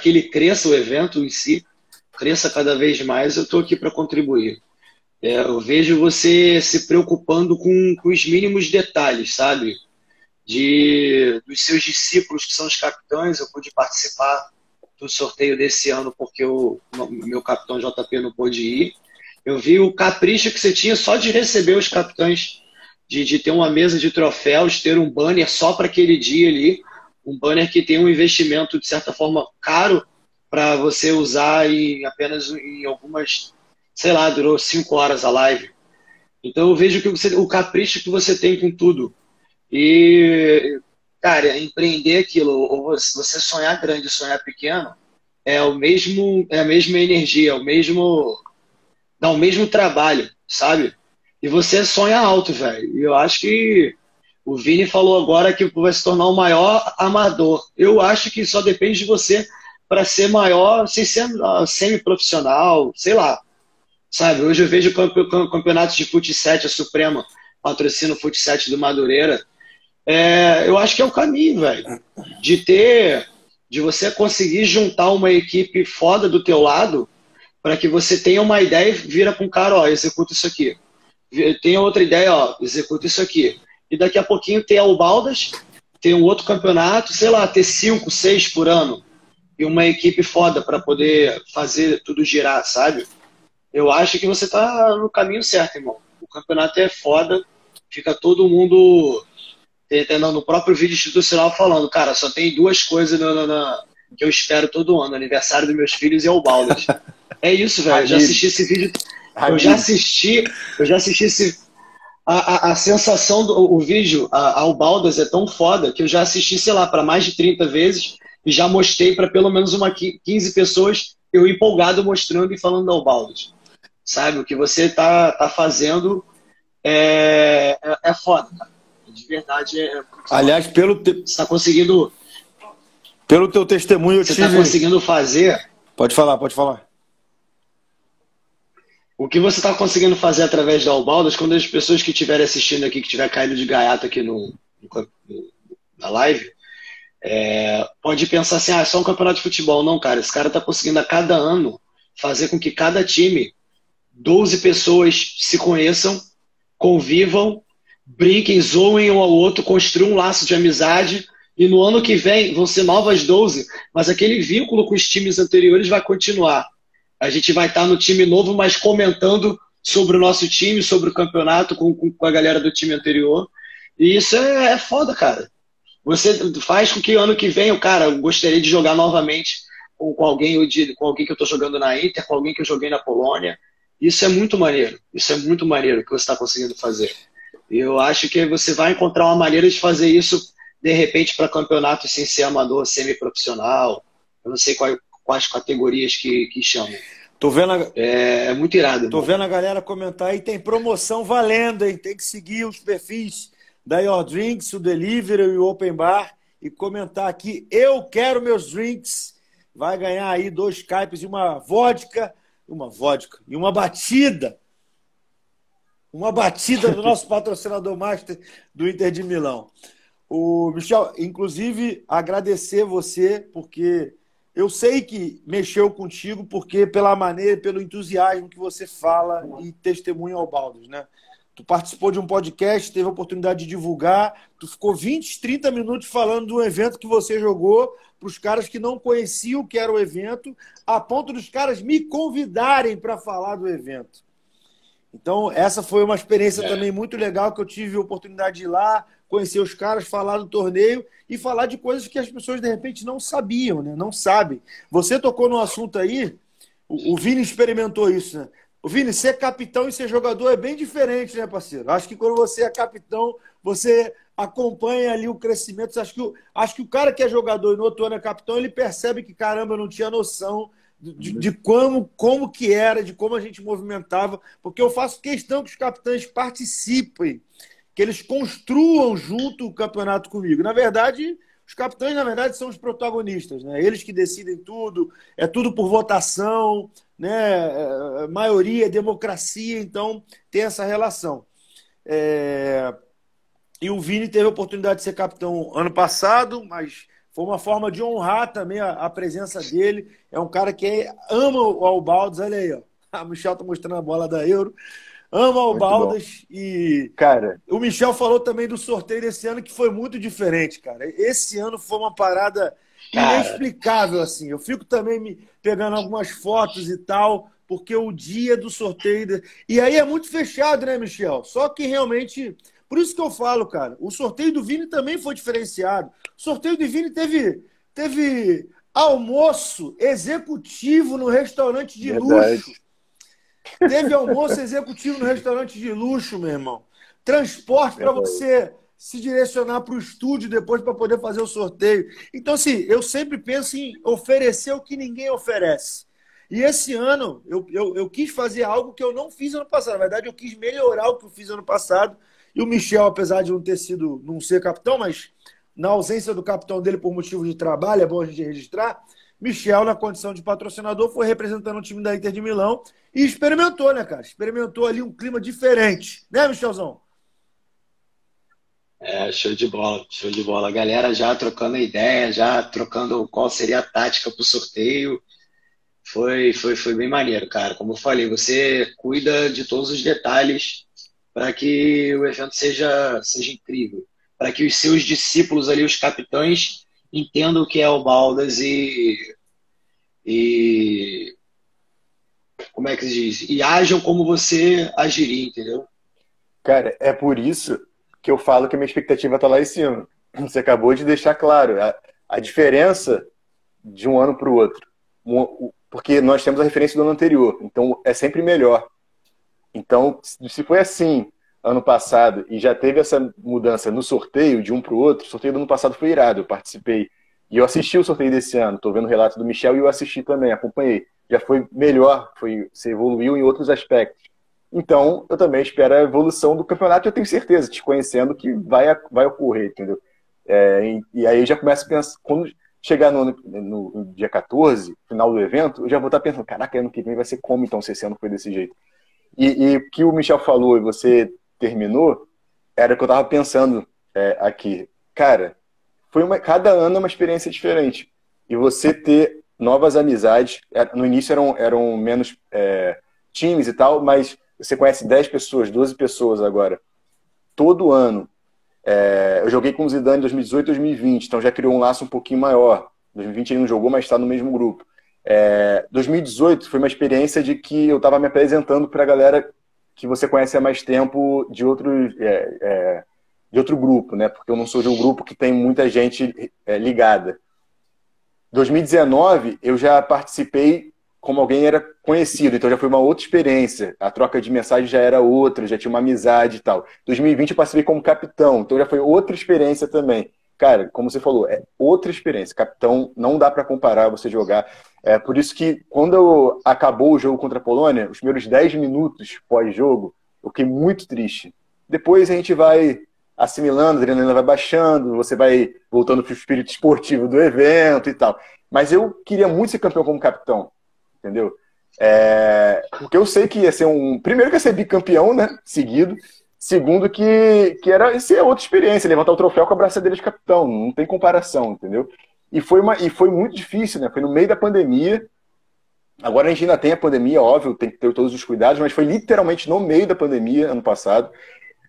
que ele cresça, o evento em si, cresça cada vez mais, eu estou aqui para contribuir. É, eu vejo você se preocupando com, com os mínimos detalhes, sabe? de, dos seus discípulos, que são os capitães. Eu pude participar do sorteio desse ano porque o meu capitão JP não pôde ir. Eu vi o capricho que você tinha só de receber os capitães, de, de ter uma mesa de troféus, ter um banner só para aquele dia ali, um banner que tem um investimento, de certa forma, caro para você usar em apenas em algumas, sei lá, durou cinco horas a live. Então eu vejo que você, o capricho que você tem com tudo. E, cara, empreender aquilo, ou você sonhar grande, sonhar pequeno, é o mesmo, é a mesma energia, é o mesmo, dá o mesmo trabalho, sabe? E você sonha alto, velho. E eu acho que o Vini falou agora que vai se tornar o maior amador. Eu acho que só depende de você para ser maior, sem ser uh, semi-profissional, sei lá. Sabe, hoje eu vejo campeonatos de futsal, a Suprema patrocina o futsal do Madureira é, eu acho que é o caminho, velho. De ter, de você conseguir juntar uma equipe foda do teu lado para que você tenha uma ideia e vira com o cara, ó, executa isso aqui. Tem outra ideia, ó, executa isso aqui. E daqui a pouquinho tem a Ubaldas, tem um outro campeonato, sei lá, ter cinco, seis por ano. E uma equipe foda para poder fazer tudo girar, sabe? Eu acho que você tá no caminho certo, irmão. O campeonato é foda, fica todo mundo entendeu? no próprio vídeo institucional falando, cara, só tem duas coisas no, no, no, que eu espero todo ano, aniversário dos meus filhos e o Baldas. é isso, velho. Já assisti esse vídeo. Eu já assisti, eu já assisti esse. A, a, a sensação do o vídeo ao Baldas é tão foda que eu já assisti, sei lá, para mais de 30 vezes e já mostrei para pelo menos uma 15 pessoas, eu empolgado mostrando e falando ao Baldas. Sabe, o que você tá, tá fazendo é, é, é foda, cara de verdade é. Aliás, pelo. Te... Você está conseguindo. Pelo teu testemunho, eu Você está conseguindo fazer. Pode falar, pode falar. O que você está conseguindo fazer através da Albaldas, quando as pessoas que estiverem assistindo aqui, que tiver caído de gaiato aqui no, no na live, é, pode pensar assim, ah, é só um campeonato de futebol. Não, cara, esse cara está conseguindo a cada ano fazer com que cada time, 12 pessoas se conheçam, convivam brinquem, zoem um ao outro, construam um laço de amizade. E no ano que vem vão ser novas 12, mas aquele vínculo com os times anteriores vai continuar. A gente vai estar no time novo, mas comentando sobre o nosso time, sobre o campeonato com, com a galera do time anterior. E isso é, é foda, cara. Você faz com que ano que vem o cara gostaria de jogar novamente com, com alguém com alguém que eu estou jogando na Inter, com alguém que eu joguei na Polônia. Isso é muito maneiro. Isso é muito maneiro que você está conseguindo fazer. Eu acho que você vai encontrar uma maneira de fazer isso, de repente, para campeonato sem ser amador, semi-profissional. Eu não sei quais, quais categorias que, que chamam. Tô vendo a... é, é, muito irado. Tô vendo a galera comentar aí, tem promoção valendo, hein? Tem que seguir os perfis da Your Drinks, o Delivery e o Open Bar e comentar aqui, eu quero meus drinks. Vai ganhar aí dois caipes e uma vodka, uma vodka e uma batida uma batida do nosso patrocinador master do Inter de Milão. O Michel, inclusive, agradecer você, porque eu sei que mexeu contigo, porque pela maneira, pelo entusiasmo que você fala e testemunha ao Baldos, né? Tu participou de um podcast, teve a oportunidade de divulgar, tu ficou 20, 30 minutos falando do evento que você jogou para os caras que não conheciam o que era o evento, a ponto dos caras me convidarem para falar do evento. Então, essa foi uma experiência é. também muito legal que eu tive a oportunidade de ir lá, conhecer os caras, falar do torneio e falar de coisas que as pessoas de repente não sabiam, né? Não sabem. Você tocou no assunto aí, o, o Vini experimentou isso, né? O Vini, ser capitão e ser jogador é bem diferente, né, parceiro? Acho que quando você é capitão, você acompanha ali o crescimento. Acho que, o, acho que o cara que é jogador e no outro ano é capitão, ele percebe que, caramba, eu não tinha noção de, de, como, como que era, de como a gente movimentava, porque eu faço questão que os capitães participem, que eles construam junto o campeonato comigo. Na verdade, os capitães, na verdade, são os protagonistas, né? Eles que decidem tudo, é tudo por votação, né? É, é, maioria, democracia, então tem essa relação. É... E o Vini teve a oportunidade de ser capitão ano passado, mas foi uma forma de honrar também a, a presença dele. É um cara que ama o Albaldes, olha aí, ó. A Michel tá mostrando a bola da Euro. Ama o Baldas e. Cara. O Michel falou também do sorteio desse ano que foi muito diferente, cara. Esse ano foi uma parada cara. inexplicável, assim. Eu fico também me pegando algumas fotos e tal, porque o dia do sorteio. E aí é muito fechado, né, Michel? Só que realmente. Por isso que eu falo, cara, o sorteio do Vini também foi diferenciado. O sorteio do Vini teve, teve almoço executivo no restaurante de Verdade. luxo Teve almoço executivo no restaurante de luxo, meu irmão. Transporte para você se direcionar para o estúdio depois para poder fazer o sorteio. Então, assim, eu sempre penso em oferecer o que ninguém oferece. E esse ano eu, eu, eu quis fazer algo que eu não fiz ano passado. Na verdade, eu quis melhorar o que eu fiz ano passado. E o Michel, apesar de não ter sido, não ser capitão, mas na ausência do capitão dele por motivo de trabalho, é bom a gente registrar, Michel, na condição de patrocinador, foi representando o time da Inter de Milão e experimentou, né, cara? Experimentou ali um clima diferente, né, Michelzão? É, show de bola, show de bola. A galera já trocando ideia, já trocando qual seria a tática para o sorteio. Foi, foi, foi bem maneiro, cara. Como eu falei, você cuida de todos os detalhes para que o evento seja, seja incrível. Para que os seus discípulos ali, os capitães, entendam o que é o Baldas e, e como é que se diz? E ajam como você agiria, entendeu? Cara, é por isso que eu falo que a minha expectativa está lá em cima. Você acabou de deixar claro a, a diferença de um ano para o outro. Porque nós temos a referência do ano anterior, então é sempre melhor. Então, se foi assim ano passado e já teve essa mudança no sorteio de um para o outro, o sorteio do ano passado foi irado, eu participei. E eu assisti o sorteio desse ano, estou vendo o relato do Michel e eu assisti também, acompanhei. Já foi melhor, foi, você evoluiu em outros aspectos. Então, eu também espero a evolução do campeonato, eu tenho certeza, te conhecendo, que vai, vai ocorrer, entendeu? É, e, e, aí eu já começo a pensar, quando chegar no, no, no, dia 14, final do evento, eu já vou estar pensando, caraca, ano que vem vai ser como então se esse ano foi desse jeito? E o que o Michel falou, e você terminou, era o que eu tava pensando é, aqui. Cara, foi uma, cada ano é uma experiência diferente. E você ter novas amizades, é, no início eram, eram menos é, times e tal, mas você conhece 10 pessoas, 12 pessoas agora. Todo ano. É, eu joguei com o Zidane em 2018 2020, então já criou um laço um pouquinho maior. 2020 ele não jogou, mas está no mesmo grupo. É, 2018 foi uma experiência de que eu estava me apresentando para a galera que você conhece há mais tempo de outro, é, é, de outro grupo, né? Porque eu não sou de um grupo que tem muita gente é, ligada. 2019 eu já participei como alguém era conhecido, então já foi uma outra experiência. A troca de mensagem já era outra, já tinha uma amizade e tal. 2020 eu participei como capitão, então já foi outra experiência também. Cara, como você falou, é outra experiência. Capitão, não dá para comparar você jogar. É por isso que quando acabou o jogo contra a Polônia, os primeiros 10 minutos pós-jogo, eu fiquei muito triste. Depois a gente vai assimilando, a adrenalina vai baixando, você vai voltando para o espírito esportivo do evento e tal. Mas eu queria muito ser campeão como capitão, entendeu? É, porque eu sei que ia ser um. Primeiro que ia ser bicampeão, né? Seguido. Segundo, que, que era ser outra experiência, levantar o troféu com a braçadeira de capitão, não tem comparação, entendeu? E foi, uma, e foi muito difícil, né? Foi no meio da pandemia, Agora a gente ainda tem a pandemia, óbvio, tem que ter todos os cuidados, mas foi literalmente no meio da pandemia, ano passado.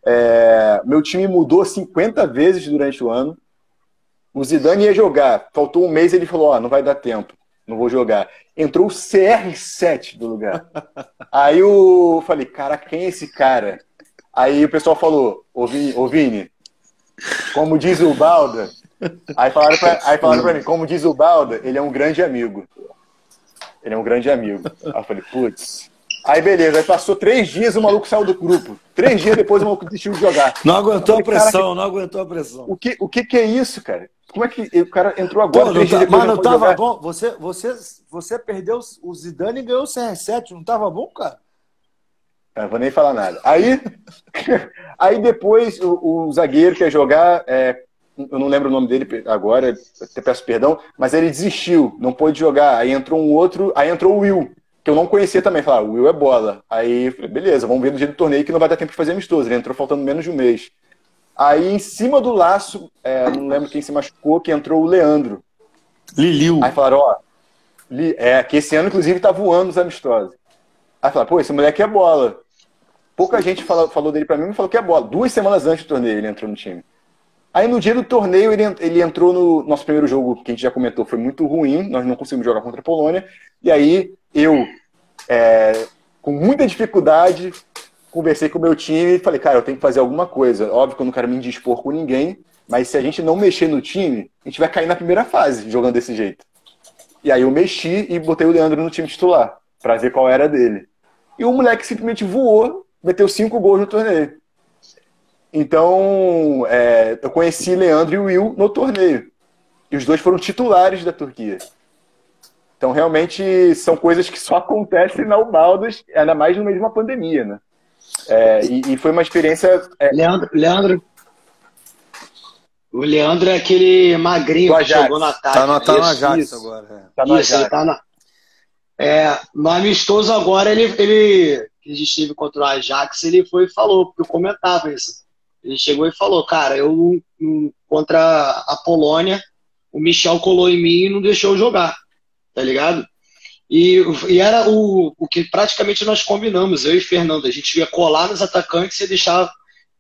É, meu time mudou 50 vezes durante o ano. O Zidane ia jogar, faltou um mês ele falou: Ó, oh, não vai dar tempo, não vou jogar. Entrou o CR7 do lugar. Aí eu falei: Cara, quem é esse cara? Aí o pessoal falou: Ô Vini, ô Vini como diz o Balda, aí falaram, pra, aí falaram pra mim: Como diz o Balda, ele é um grande amigo. Ele é um grande amigo. Aí eu falei: Putz. Aí beleza, aí passou três dias o maluco saiu do grupo. Três dias depois o maluco desistiu de jogar. Não aguentou falei, a pressão, não aguentou a pressão. O que, o que, que é isso, cara? Como é que o cara entrou agora? Pô, três tá, mas não tava jogar? bom. Você, você, você perdeu o Zidane e ganhou o CR7, não tava bom, cara? Não vou nem falar nada. Aí, aí depois o, o zagueiro quer jogar, é, eu não lembro o nome dele agora, até peço perdão, mas ele desistiu, não pôde jogar. Aí entrou um outro, aí entrou o Will que eu não conhecia também. Falar, ah, o Will é bola. Aí falei, beleza, vamos ver no dia do torneio que não vai dar tempo de fazer amistoso. Ele entrou faltando menos de um mês. Aí em cima do laço, é, não lembro quem se machucou, que entrou o Leandro. Liliu. Aí falaram, ó, é, que esse ano, inclusive, tá voando os amistosos. Aí falaram, pô, esse moleque é bola. Pouca gente falou, falou dele pra mim e falou que é bola. Duas semanas antes do torneio ele entrou no time. Aí no dia do torneio ele, ele entrou no nosso primeiro jogo, que a gente já comentou, foi muito ruim, nós não conseguimos jogar contra a Polônia. E aí eu, é, com muita dificuldade, conversei com o meu time e falei, cara, eu tenho que fazer alguma coisa. Óbvio que eu não quero me indispor com ninguém, mas se a gente não mexer no time, a gente vai cair na primeira fase jogando desse jeito. E aí eu mexi e botei o Leandro no time titular, para ver qual era dele. E o moleque simplesmente voou, meteu cinco gols no torneio. Então, é, eu conheci Leandro e Will no torneio. E os dois foram titulares da Turquia. Então, realmente, são coisas que só acontecem na Ubaldos, ainda mais no meio de uma pandemia, né? É, e, e, foi uma experiência... É... Leandro, Leandro... O Leandro é aquele magrinho que jogou no ataque. Tá no, tá no Ajax agora. É. Tá no isso, Ajax. Tá na... É, no amistoso agora, ele, ele que a gente teve contra o Ajax, ele foi e falou, porque eu comentava isso. Ele chegou e falou, cara, eu contra a Polônia, o Michel colou em mim e não deixou eu jogar tá ligado? E, e era o, o que praticamente nós combinamos, eu e Fernando. A gente ia colar nos atacantes e deixava,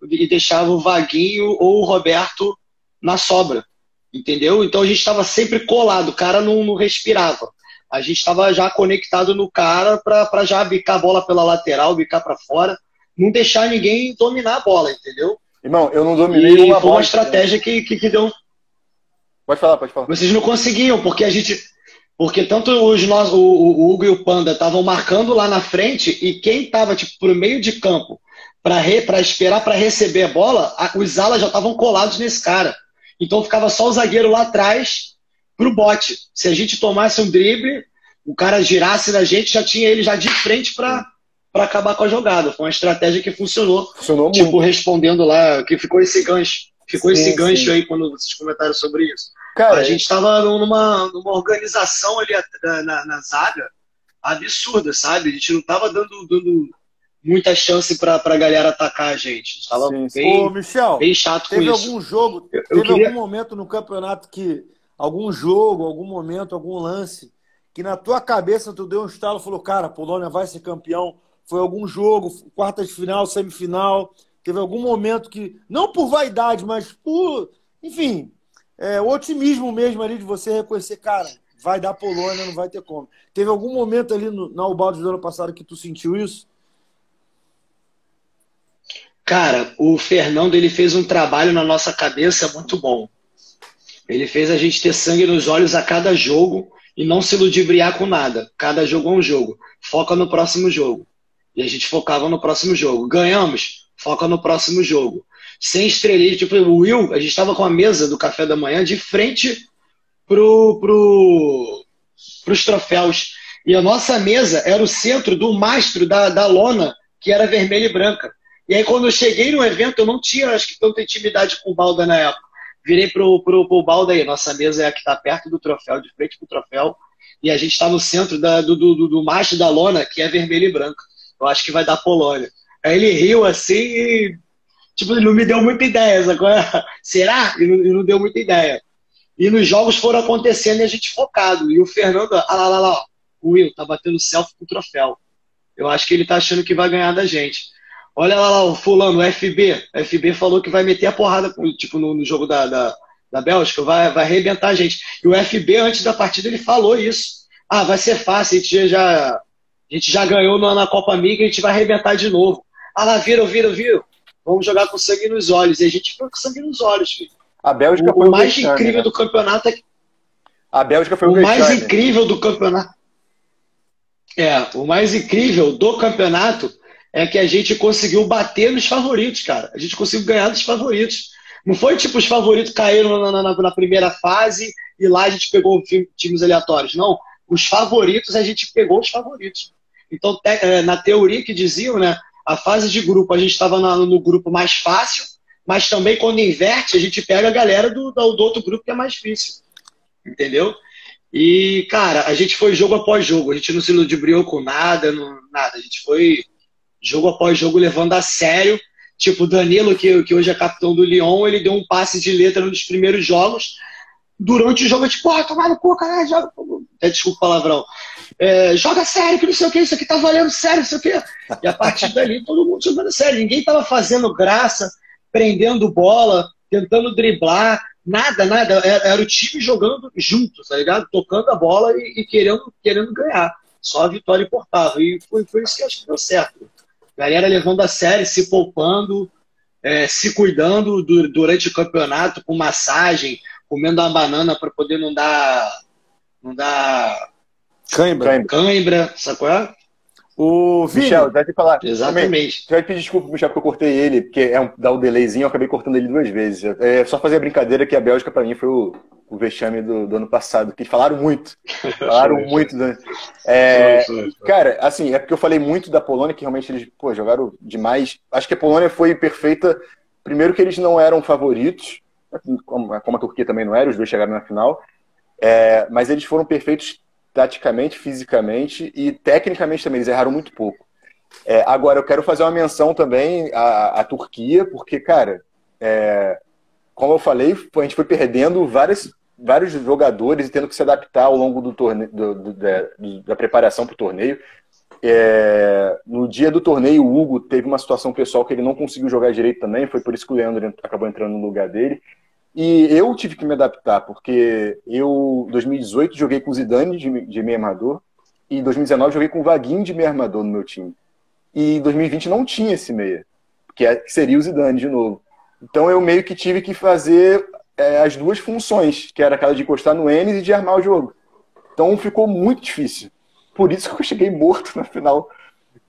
e deixava o Vaguinho ou o Roberto na sobra, entendeu? Então a gente estava sempre colado, o cara não, não respirava. A gente estava já conectado no cara para já bicar a bola pela lateral, bicar para fora, não deixar ninguém dominar a bola, entendeu? Irmão, eu não dominei e uma foi uma estratégia que, que, que deu. Pode falar, pode falar. Vocês não conseguiam, porque a gente porque tanto os nossos, o, o Hugo e o Panda estavam marcando lá na frente e quem estava tipo por meio de campo para esperar para receber a bola, a, os alas já estavam colados nesse cara. Então ficava só o zagueiro lá atrás pro bote. Se a gente tomasse um drible, o cara girasse na gente, já tinha ele já de frente para para acabar com a jogada. Foi uma estratégia que funcionou. Funcionou tipo, muito. respondendo lá, que ficou esse gancho. Ficou sim, esse gancho sim. aí quando vocês comentaram sobre isso. Cara, a gente estava numa, numa organização ali na, na, na, zaga absurda, sabe? A gente não estava dando, dando muita chance para a galera atacar a gente. Estava bem, Ô, Michel, bem chato teve com algum isso. jogo, teve queria... algum momento no campeonato que algum jogo, algum momento, algum lance que na tua cabeça tu deu um estalo e falou, cara, Polônia vai ser campeão. Foi algum jogo, quarta de final, semifinal. Teve algum momento que, não por vaidade, mas por, enfim, é, otimismo mesmo ali de você reconhecer, cara, vai dar Polônia, não vai ter como. Teve algum momento ali no, na Ubaldo do ano passado que tu sentiu isso? Cara, o Fernando ele fez um trabalho na nossa cabeça muito bom. Ele fez a gente ter sangue nos olhos a cada jogo e não se ludibriar com nada. Cada jogo é um jogo. Foca no próximo jogo. E a gente focava no próximo jogo. Ganhamos? Foca no próximo jogo sem estrelinha. Tipo, o Will, a gente estava com a mesa do café da manhã de frente pro, pro, pros troféus. E a nossa mesa era o centro do mastro da, da lona, que era vermelha e branca. E aí, quando eu cheguei no evento, eu não tinha, acho que, tanta intimidade com o Balda na época. Virei pro, pro, pro aí, nossa mesa é a que está perto do troféu, de frente pro troféu. E a gente está no centro da, do, do, do mastro da lona, que é vermelho e branco. Eu acho que vai dar Polônia. Aí ele riu assim e tipo, não me deu muita ideia. Agora, será? E não, não, deu muita ideia. E nos jogos foram acontecendo e a gente focado. E o Fernando, ah lá, lá, lá, o Will tá batendo selfie com o troféu. Eu acho que ele tá achando que vai ganhar da gente. Olha lá, lá o fulano, o FB. O FB falou que vai meter a porrada, tipo, no, no jogo da, da, da Bélgica, vai, vai arrebentar a gente. E o FB, antes da partida, ele falou isso. Ah, vai ser fácil, a gente já, a gente já ganhou na, na Copa Amiga, a gente vai arrebentar de novo. Ah lá, viram, viram, viram. Vamos jogar com sangue nos olhos. E a gente foi com sangue nos olhos, filho. A Bélgica o, foi o mais incrível né? do campeonato é A Bélgica foi o, o mais incrível do campeonato. É, o mais incrível do campeonato é que a gente conseguiu bater nos favoritos, cara. A gente conseguiu ganhar dos favoritos. Não foi tipo os favoritos caíram na, na, na primeira fase e lá a gente pegou times aleatórios. Não, os favoritos a gente pegou os favoritos. Então, é, na teoria que diziam, né, a fase de grupo a gente estava no grupo mais fácil, mas também quando inverte a gente pega a galera do, do, do outro grupo que é mais difícil. Entendeu? E, cara, a gente foi jogo após jogo, a gente não se ludibriou com nada, não, nada. A gente foi jogo após jogo, levando a sério. Tipo, o Danilo, que, que hoje é capitão do Lyon, ele deu um passe de letra nos primeiros jogos. Durante o jogo, tipo, ah, tomar no cu, caralho, joga. É, desculpa o palavrão. É, joga sério, que não sei o que, isso aqui tá valendo sério, não sei o que. E a partir dali, todo mundo jogando sério. Ninguém tava fazendo graça, prendendo bola, tentando driblar, nada, nada. Era, era o time jogando junto, tá ligado? Tocando a bola e, e, querendo, querendo ganhar. Só a vitória importava. E foi, foi isso que acho que deu certo galera levando a sério, se poupando, é, se cuidando do, durante o campeonato, com massagem, comendo uma banana para poder não dar. Não dar. Cãibra. Cãibra, sacou? É? O Vini, Michel, deve falar. Exatamente. Você vai pedir desculpa, Michel, porque eu cortei ele, porque é um, dá o um delayzinho, eu acabei cortando ele duas vezes. É só fazer a brincadeira que a Bélgica, para mim, foi o, o vexame do, do, ano passado, que falaram muito. Falaram muito. Né? É, cara, assim, é porque eu falei muito da Polônia, que realmente eles pô, jogaram demais. Acho que a Polônia foi perfeita. Primeiro que eles não eram favoritos, como, a Turquia também não era, os dois chegaram na final. É, mas eles foram perfeitos taticamente, fisicamente e tecnicamente também. Eles erraram muito pouco. É, agora, eu quero fazer uma menção também à, à Turquia, porque, cara, é, como eu falei, a gente foi perdendo várias, vários jogadores e tendo que se adaptar ao longo do torneio, do, do, da, da, preparação para o torneio. É, no dia do torneio, o Hugo teve uma situação pessoal que ele não conseguiu jogar direito também, foi por isso que o Leandro acabou entrando no lugar dele. E eu tive que me adaptar, porque eu, em 2018, joguei com o Zidane de, de meio armador, e em 2019 joguei com o Vaguinho de meio armador no meu time. E em 2020 não tinha esse meia, é, que seria o Zidane de novo. Então eu meio que tive que fazer é, as duas funções, que era aquela de encostar no Enes e de armar o jogo. Então ficou muito difícil. Por isso que eu cheguei morto na final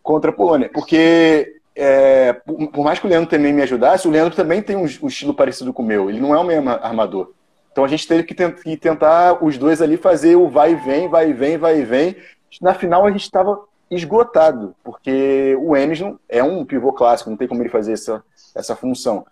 contra a Polônia. Porque é, por, por, mais que o Leandro também me ajudasse, o Leandro também tem um, um, estilo parecido com o meu. Ele não é o mesmo armador. Então a gente teve que, tent, que tentar os dois ali fazer o vai e vem, vai e vem, vai e vem. Na final a gente estava esgotado, porque o Enes é um pivô clássico, não tem como ele fazer essa, essa função.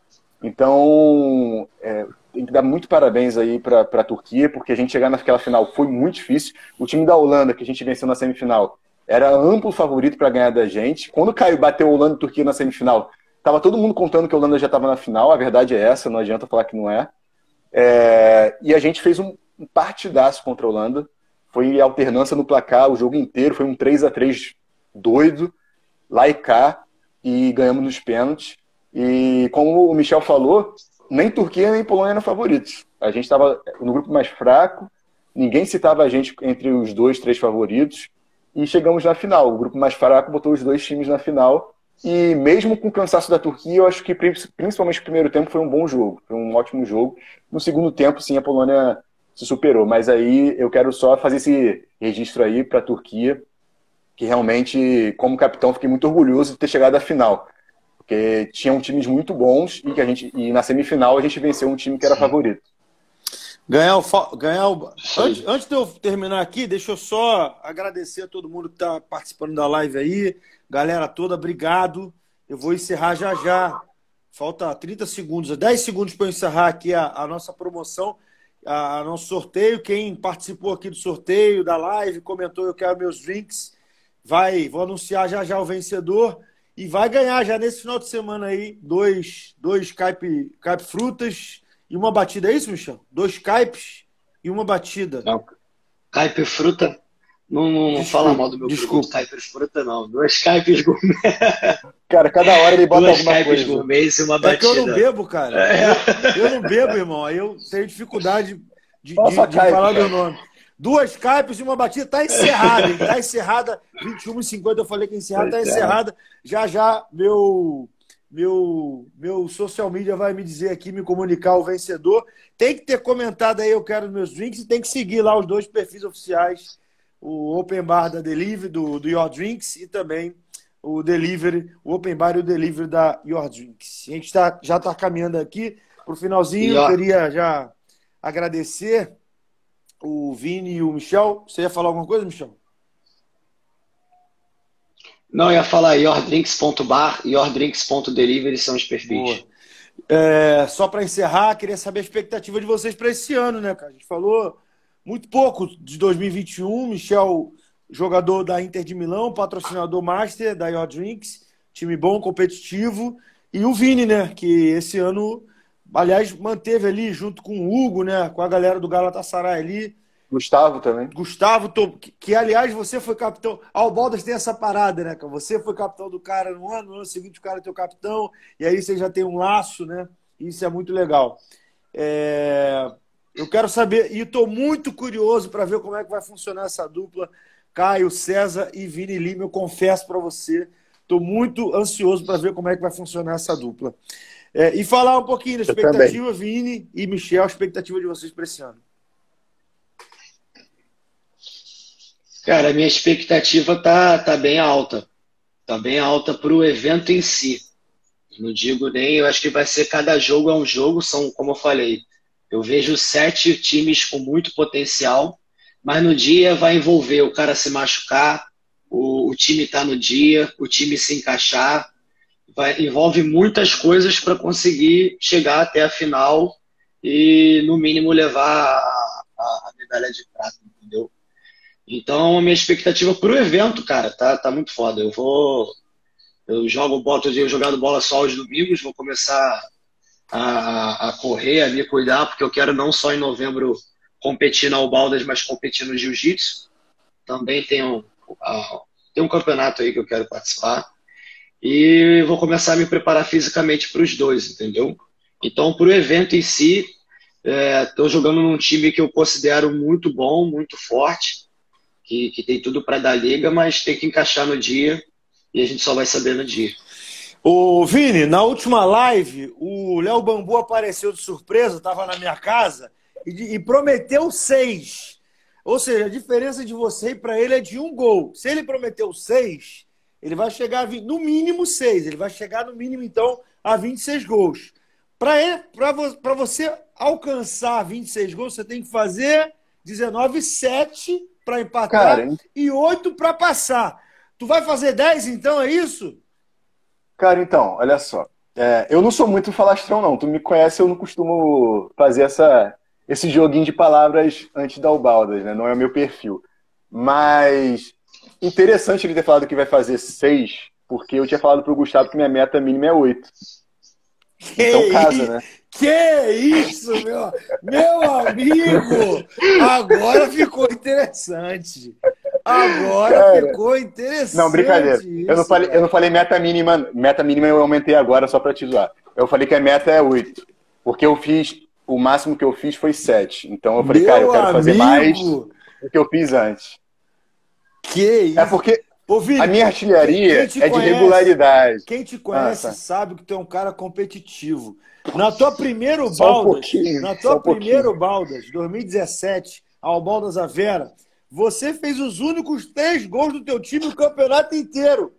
Então, é, tem que dar muito parabéns aí para a Turquia, porque a gente chegar naquela final foi muito difícil. O time da Holanda, que a gente venceu na semifinal, era amplo favorito para ganhar da gente. Quando caiu, bateu Holanda e Turquia na semifinal, tava todo mundo contando que a Holanda já estava na final. A verdade é essa, não adianta falar que não é. é e a gente fez um, um partidaço contra a Holanda. Foi alternância no placar o jogo inteiro, foi um 3 a 3 doido, lá e cá, e ganhamos nos pênaltis. E como o Michel falou, nem Turquia nem Polônia eram favoritos. A gente estava no grupo mais fraco, ninguém citava a gente entre os dois, três favoritos, e chegamos na final. O grupo mais fraco botou os dois times na final. E mesmo com o cansaço da Turquia, eu acho que principalmente o primeiro tempo foi um bom jogo, foi um ótimo jogo. No segundo tempo, sim, a Polônia se superou. Mas aí eu quero só fazer esse registro aí para a Turquia, que realmente, como capitão, fiquei muito orgulhoso de ter chegado à final porque tinham times muito bons e que a gente e na semifinal a gente venceu um time que era favorito. Ganhar o, ganhar o... Antes, antes de eu terminar aqui, deixa eu só agradecer a todo mundo que está participando da live aí. Galera toda, obrigado. Eu vou encerrar já já. Falta 30 segundos, 10 segundos para eu encerrar aqui a, a nossa promoção, a, a, nosso sorteio. Quem participou aqui do sorteio, da live, comentou eu quero meus drinks, vai, vou anunciar já já o vencedor. E vai ganhar já nesse final de semana aí dois, dois caipe, caipe frutas e uma batida. É isso, Michel? Dois caipes e uma batida. Não. Caipe fruta. Não, não, não fala mal do meu desculpa. Caipers Fruta, não. Duas Caipers Gourmet. Cara, cada hora ele bota Duas alguma coisa. Gourmet e uma É batida. que eu não bebo, cara. É. Eu não bebo, irmão. Aí eu tenho dificuldade de, de, de caipe, falar cara. meu nome. Duas caipes e uma batida. Tá encerrada, hein? Tá encerrada. 21h50 eu falei que encerrada. Tá é. encerrada. Já já meu, meu, meu social media vai me dizer aqui, me comunicar o vencedor. Tem que ter comentado aí, eu quero meus drinks. E tem que seguir lá os dois perfis oficiais. O Open Bar da Delivery, do, do Your Drinks. E também o Delivery, o Open Bar e o Delivery da Your Drinks. A gente tá, já está caminhando aqui para o finalzinho. E, ó- queria já agradecer o Vini e o Michel. Você ia falar alguma coisa, Michel? Não, eu ia falar yourdrinks.bar e yourdrinks.delivery são os perfis. Boa. É, só para encerrar, queria saber a expectativa de vocês para esse ano, né, cara? A gente falou muito pouco de 2021. Michel, jogador da Inter de Milão, patrocinador master da Your Drinks, time bom, competitivo. E o Vini, né, que esse ano, aliás, manteve ali junto com o Hugo, né, com a galera do Galatasaray ali. Gustavo também. Gustavo, que, que, aliás você foi capitão. Ah, o Baldas tem essa parada, né? cara? Você foi capitão do cara no ano, no ano seguinte o cara é teu capitão, e aí você já tem um laço, né? Isso é muito legal. É, Eu quero saber, e estou muito curioso para ver como é que vai funcionar essa dupla, Caio, César e Vini Lima. Eu confesso para você, estou muito ansioso para ver como é que vai funcionar essa dupla. É, e falar um pouquinho da expectativa, Vini e Michel, a expectativa de vocês para esse ano. Cara, a minha expectativa tá, tá bem alta. Tá bem alta pro evento em si. Não digo nem, eu acho que vai ser cada jogo é um jogo, são, como eu falei, eu vejo sete times com muito potencial, mas no dia vai envolver o cara se machucar, o, o time tá no dia, o time se encaixar, vai, envolve muitas coisas para conseguir chegar até a final e, no mínimo, levar a, a, medalha de prata, entendeu? Então, a minha expectativa pro evento, cara, tá, tá muito foda. Eu vou. Eu jogo bola, eu jogado bola só aos domingos, vou começar a, a correr, a me cuidar, porque eu quero não só em novembro competir na Albaldas, mas competir no Jiu-Jitsu. Também tenho, ah, tem um campeonato aí que eu quero participar. E vou começar a me preparar fisicamente para os dois, entendeu? Então, para o evento em si, estou jogando num time que eu considero muito bom, muito forte, que, que tem tudo para dar liga, mas tem que encaixar no dia e a gente só vai saber no dia. Ô, Vini, na última live, o Léo Bambu apareceu de surpresa, estava na minha casa e, e prometeu seis. Ou seja, a diferença de você e para ele é de um gol. Se ele prometeu seis, ele vai chegar a 20, no mínimo seis. Ele vai chegar no mínimo, então, a 26 gols. Para você alcançar 26 gols, você tem que fazer 19, 7 para empatar Cara, e 8 para passar. Tu vai fazer 10, então, é isso? Cara, então, olha só. É, eu não sou muito falastrão, não. Tu me conhece, eu não costumo fazer essa, esse joguinho de palavras antes da Ubaldas, né? Não é o meu perfil. Mas interessante ele ter falado que vai fazer seis, porque eu tinha falado pro Gustavo que minha meta mínima é oito. Então Que casa, i- né? Que isso, meu, meu amigo! Agora ficou interessante. Agora Cara. ficou interessante. Não, brincadeira. isso, Eu não falei, cara. eu não falei meta mínima. Meta mínima eu aumentei agora só pra te zoar. Eu falei que a meta é oito. Porque eu fiz. O máximo que eu fiz foi sete. Então eu falei, Meu cara, eu quero fazer mais amigo, do que eu fiz antes. Que isso. É porque Ô, Vini, a minha artilharia é de conhece- regularidade. Quem te conhece Ah, tá. sabe que tu é um cara competitivo. Na tua primeiro um Baldas, pouquinho, na tua um pouquinho. primeiro Baldas, 2017, ao Baldas Avera, você fez os únicos três gols do teu time o campeonato inteiro.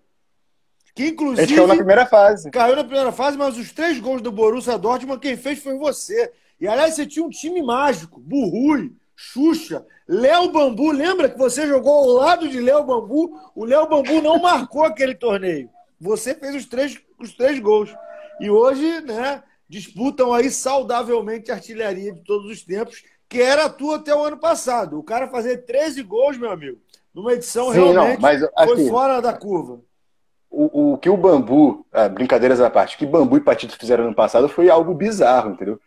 Que inclusive caiu na primeira fase. caiu na primeira fase, mas os três gols do Borussia Dortmund quem fez foi você. E aliás, você tinha um time mágico, Burrui, Xuxa, Léo Bambu. Lembra que você jogou ao lado de Léo Bambu? O Léo Bambu não marcou aquele torneio. Você fez os três, os três gols. E hoje, né, disputam aí saudavelmente a artilharia de todos os tempos, que era a tua até o ano passado. O cara fazer 13 gols, meu amigo, numa edição Sim, não, realmente mas foi assim, fora da curva. o, o que o Bambu, ah, brincadeiras à parte, o que Bambu e Patito fizeram ano passado foi algo bizarro, entendeu?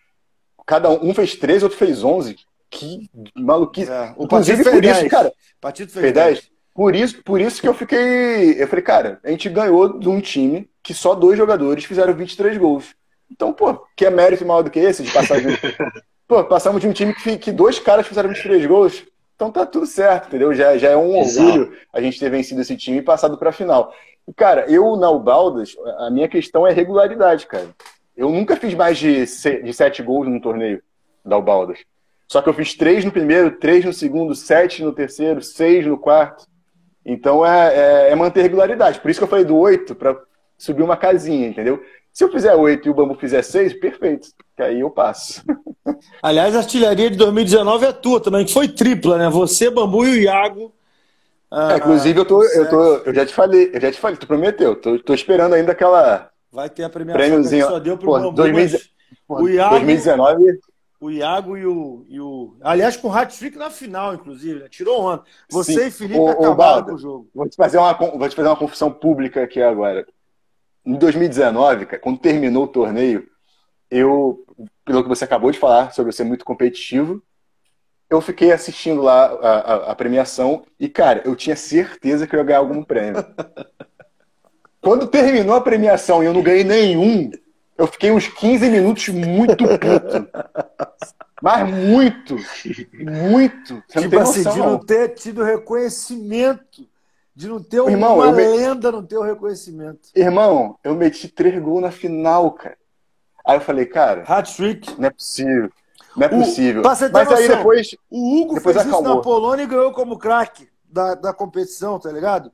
Cada um, um fez 13, outro fez 11. Que maluquice. É, o Inclusive, por isso, 10. cara. Partido fez, fez 10. 10. Por isso, por isso que eu fiquei. Eu falei, cara, a gente ganhou de um time que só dois jogadores fizeram 23 gols. Então, pô, que é mérito maior do que esse de passar de. pô, passamos de um time que, que dois caras fizeram 23 gols. Então tá tudo certo, entendeu? Já, já é um Exato. orgulho a gente ter vencido esse time e passado pra final. E, cara, eu na Ubaldas, a minha questão é regularidade, cara. Eu nunca fiz mais de, de sete gols num torneio da Ubaldas. Só que eu fiz três no primeiro, três no segundo, sete no terceiro, seis no quarto. Então é, é, é manter regularidade. Por isso que eu falei do oito, para subir uma casinha, entendeu? Se eu fizer oito e o Bambu fizer seis, perfeito. Que aí eu passo. Aliás, a artilharia de 2019 é tua também, que foi tripla, né? Você, Bambu e o Iago. Ah, é, inclusive, eu, tô, eu, tô, eu já te falei, eu já te falei, tu prometeu. Tô, tô esperando ainda aquela. Vai ter a premiação que só deu pro pô, Bambu. 2000, o Iago, 2019. O Iago e o, e o. Aliás, com o hat-trick na final, inclusive, né? Tirou ontem. Você Sim. e Felipe o, acabaram o com o jogo. Vou te, fazer uma, vou te fazer uma confissão pública aqui agora em 2019, quando terminou o torneio, eu, pelo que você acabou de falar sobre ser muito competitivo, eu fiquei assistindo lá a, a, a, premiação e, cara, eu tinha certeza que eu ia ganhar algum prêmio. Quando terminou a premiação e eu não ganhei nenhum, eu fiquei uns 15 minutos muito puto. Mas muito, muito. Você tipo assim, de não ter tido reconhecimento de não ter Irmão, uma me... lenda no teu reconhecimento. Irmão, eu meti três gols na final, cara. Aí eu falei, cara. Hat-trick. Não é possível. Não é possível. O, Mas noção, aí depois. O Hugo depois fez acalmou. isso na Polônia e ganhou como craque da, da competição, tá ligado?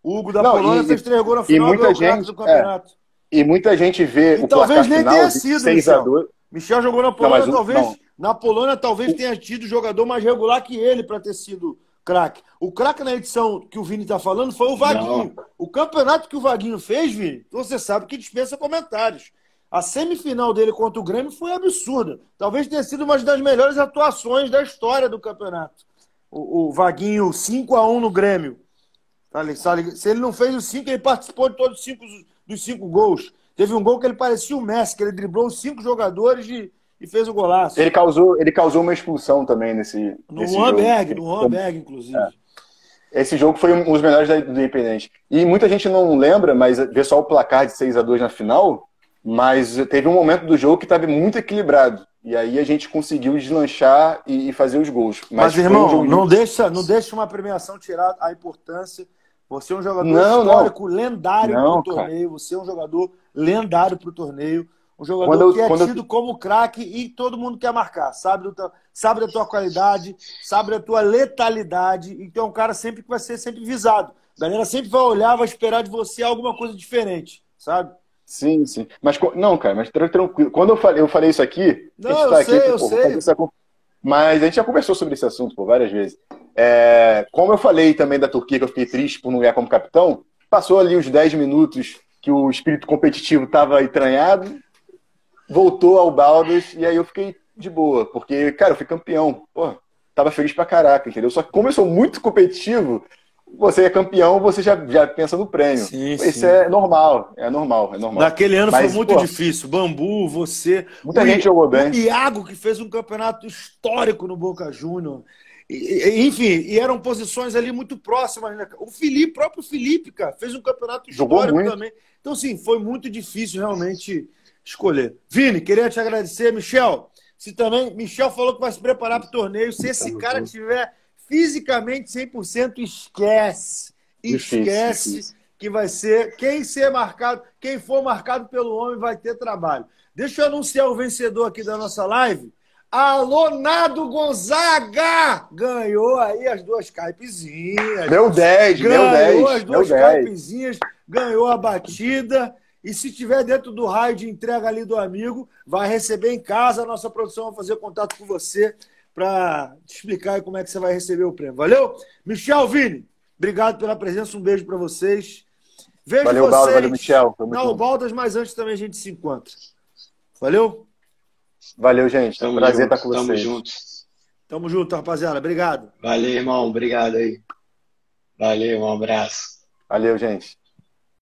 O Hugo da não, Polônia e, fez três gols na final e muita gente, do campeonato. É, e muita gente vê e o talvez nem final tenha sido, 6 Michel. A 2. Michel jogou na Polônia, não, talvez. Não. Na Polônia, talvez tenha tido jogador mais regular que ele para ter sido craque. O craque na edição que o Vini está falando foi o Vaguinho. Não. O campeonato que o Vaguinho fez, Vini, você sabe que dispensa comentários. A semifinal dele contra o Grêmio foi absurda. Talvez tenha sido uma das melhores atuações da história do campeonato. O, o Vaguinho 5 a 1 no Grêmio. Tá Se ele não fez os 5, ele participou de todos os cinco, dos cinco gols. Teve um gol que ele parecia o Messi, que ele driblou cinco jogadores de, e fez o golaço. Ele causou, ele causou uma expulsão também nesse. No Hamburg, no Hamburg, inclusive. É. Esse jogo foi um dos melhores do Independente. E muita gente não lembra, mas vê só o placar de 6 a 2 na final. Mas teve um momento do jogo que estava muito equilibrado. E aí a gente conseguiu deslanchar e, fazer os gols. Mas, mas irmão, um não, deixa, não deixa uma premiação tirar a importância. Você é um jogador não, histórico, não. lendário para o torneio. Você é um jogador lendário para o torneio. Um jogador quando que é tido eu... como craque e todo mundo quer marcar. Sabe, do, sabe da tua qualidade, sabe da tua letalidade. Então é um cara sempre que vai ser sempre visado. A galera sempre vai olhar, vai esperar de você alguma coisa diferente, sabe? Sim, sim. Mas não, cara, mas tranquilo. Quando eu falei, eu falei isso aqui, não, a gente tá sei, aqui, eu pô, sei. Essa... Mas a gente já conversou sobre esse assunto por várias vezes. É... como eu falei também da Turquia, que eu fiquei triste por não ganhar como capitão, passou ali os 10 minutos que o espírito competitivo estava entranhado, voltou ao Baldas e aí eu fiquei de boa, porque, cara, eu fui campeão. Pô, tava feliz pra caraca, entendeu? Só que como eu sou muito competitivo, você é campeão, você já, já pensa no prêmio. Sim, Isso sim. é normal, é normal, é normal. Naquele ano Mas, foi muito pô, difícil. Bambu, você. Muita gente jogou bem. O Iago, que fez um campeonato histórico no Boca Júnior. Enfim, e eram posições ali muito próximas. Né? O Felipe, próprio Felipe, cara, fez um campeonato histórico também. Então, sim, foi muito difícil realmente escolher. Vini, queria te agradecer. Michel, se também. Michel falou que vai se preparar para o torneio. Se esse cara tiver fisicamente 100%, esquece. Esquece difícil. que vai ser. Quem ser marcado, quem for marcado pelo homem vai ter trabalho. Deixa eu anunciar o vencedor aqui da nossa live. Alonado Gonzaga ganhou aí as duas caipezinhas. Meu 10, meu 10. Ganhou as duas caipezinhas, ganhou a batida. E se tiver dentro do raio de entrega ali do amigo, vai receber em casa. A nossa produção vai fazer contato com você para te explicar como é que você vai receber o prêmio. Valeu? Michel Vini, obrigado pela presença. Um beijo para vocês. Vejo valeu, vocês Baldo, valeu, Michel. Não, Baldas, mas antes também a gente se encontra. Valeu? Valeu, gente. Tamo Prazer junto, estar com vocês. Tamo junto. Tamo junto, rapaziada. Obrigado. Valeu, irmão. Obrigado aí. Valeu, um abraço. Valeu, gente.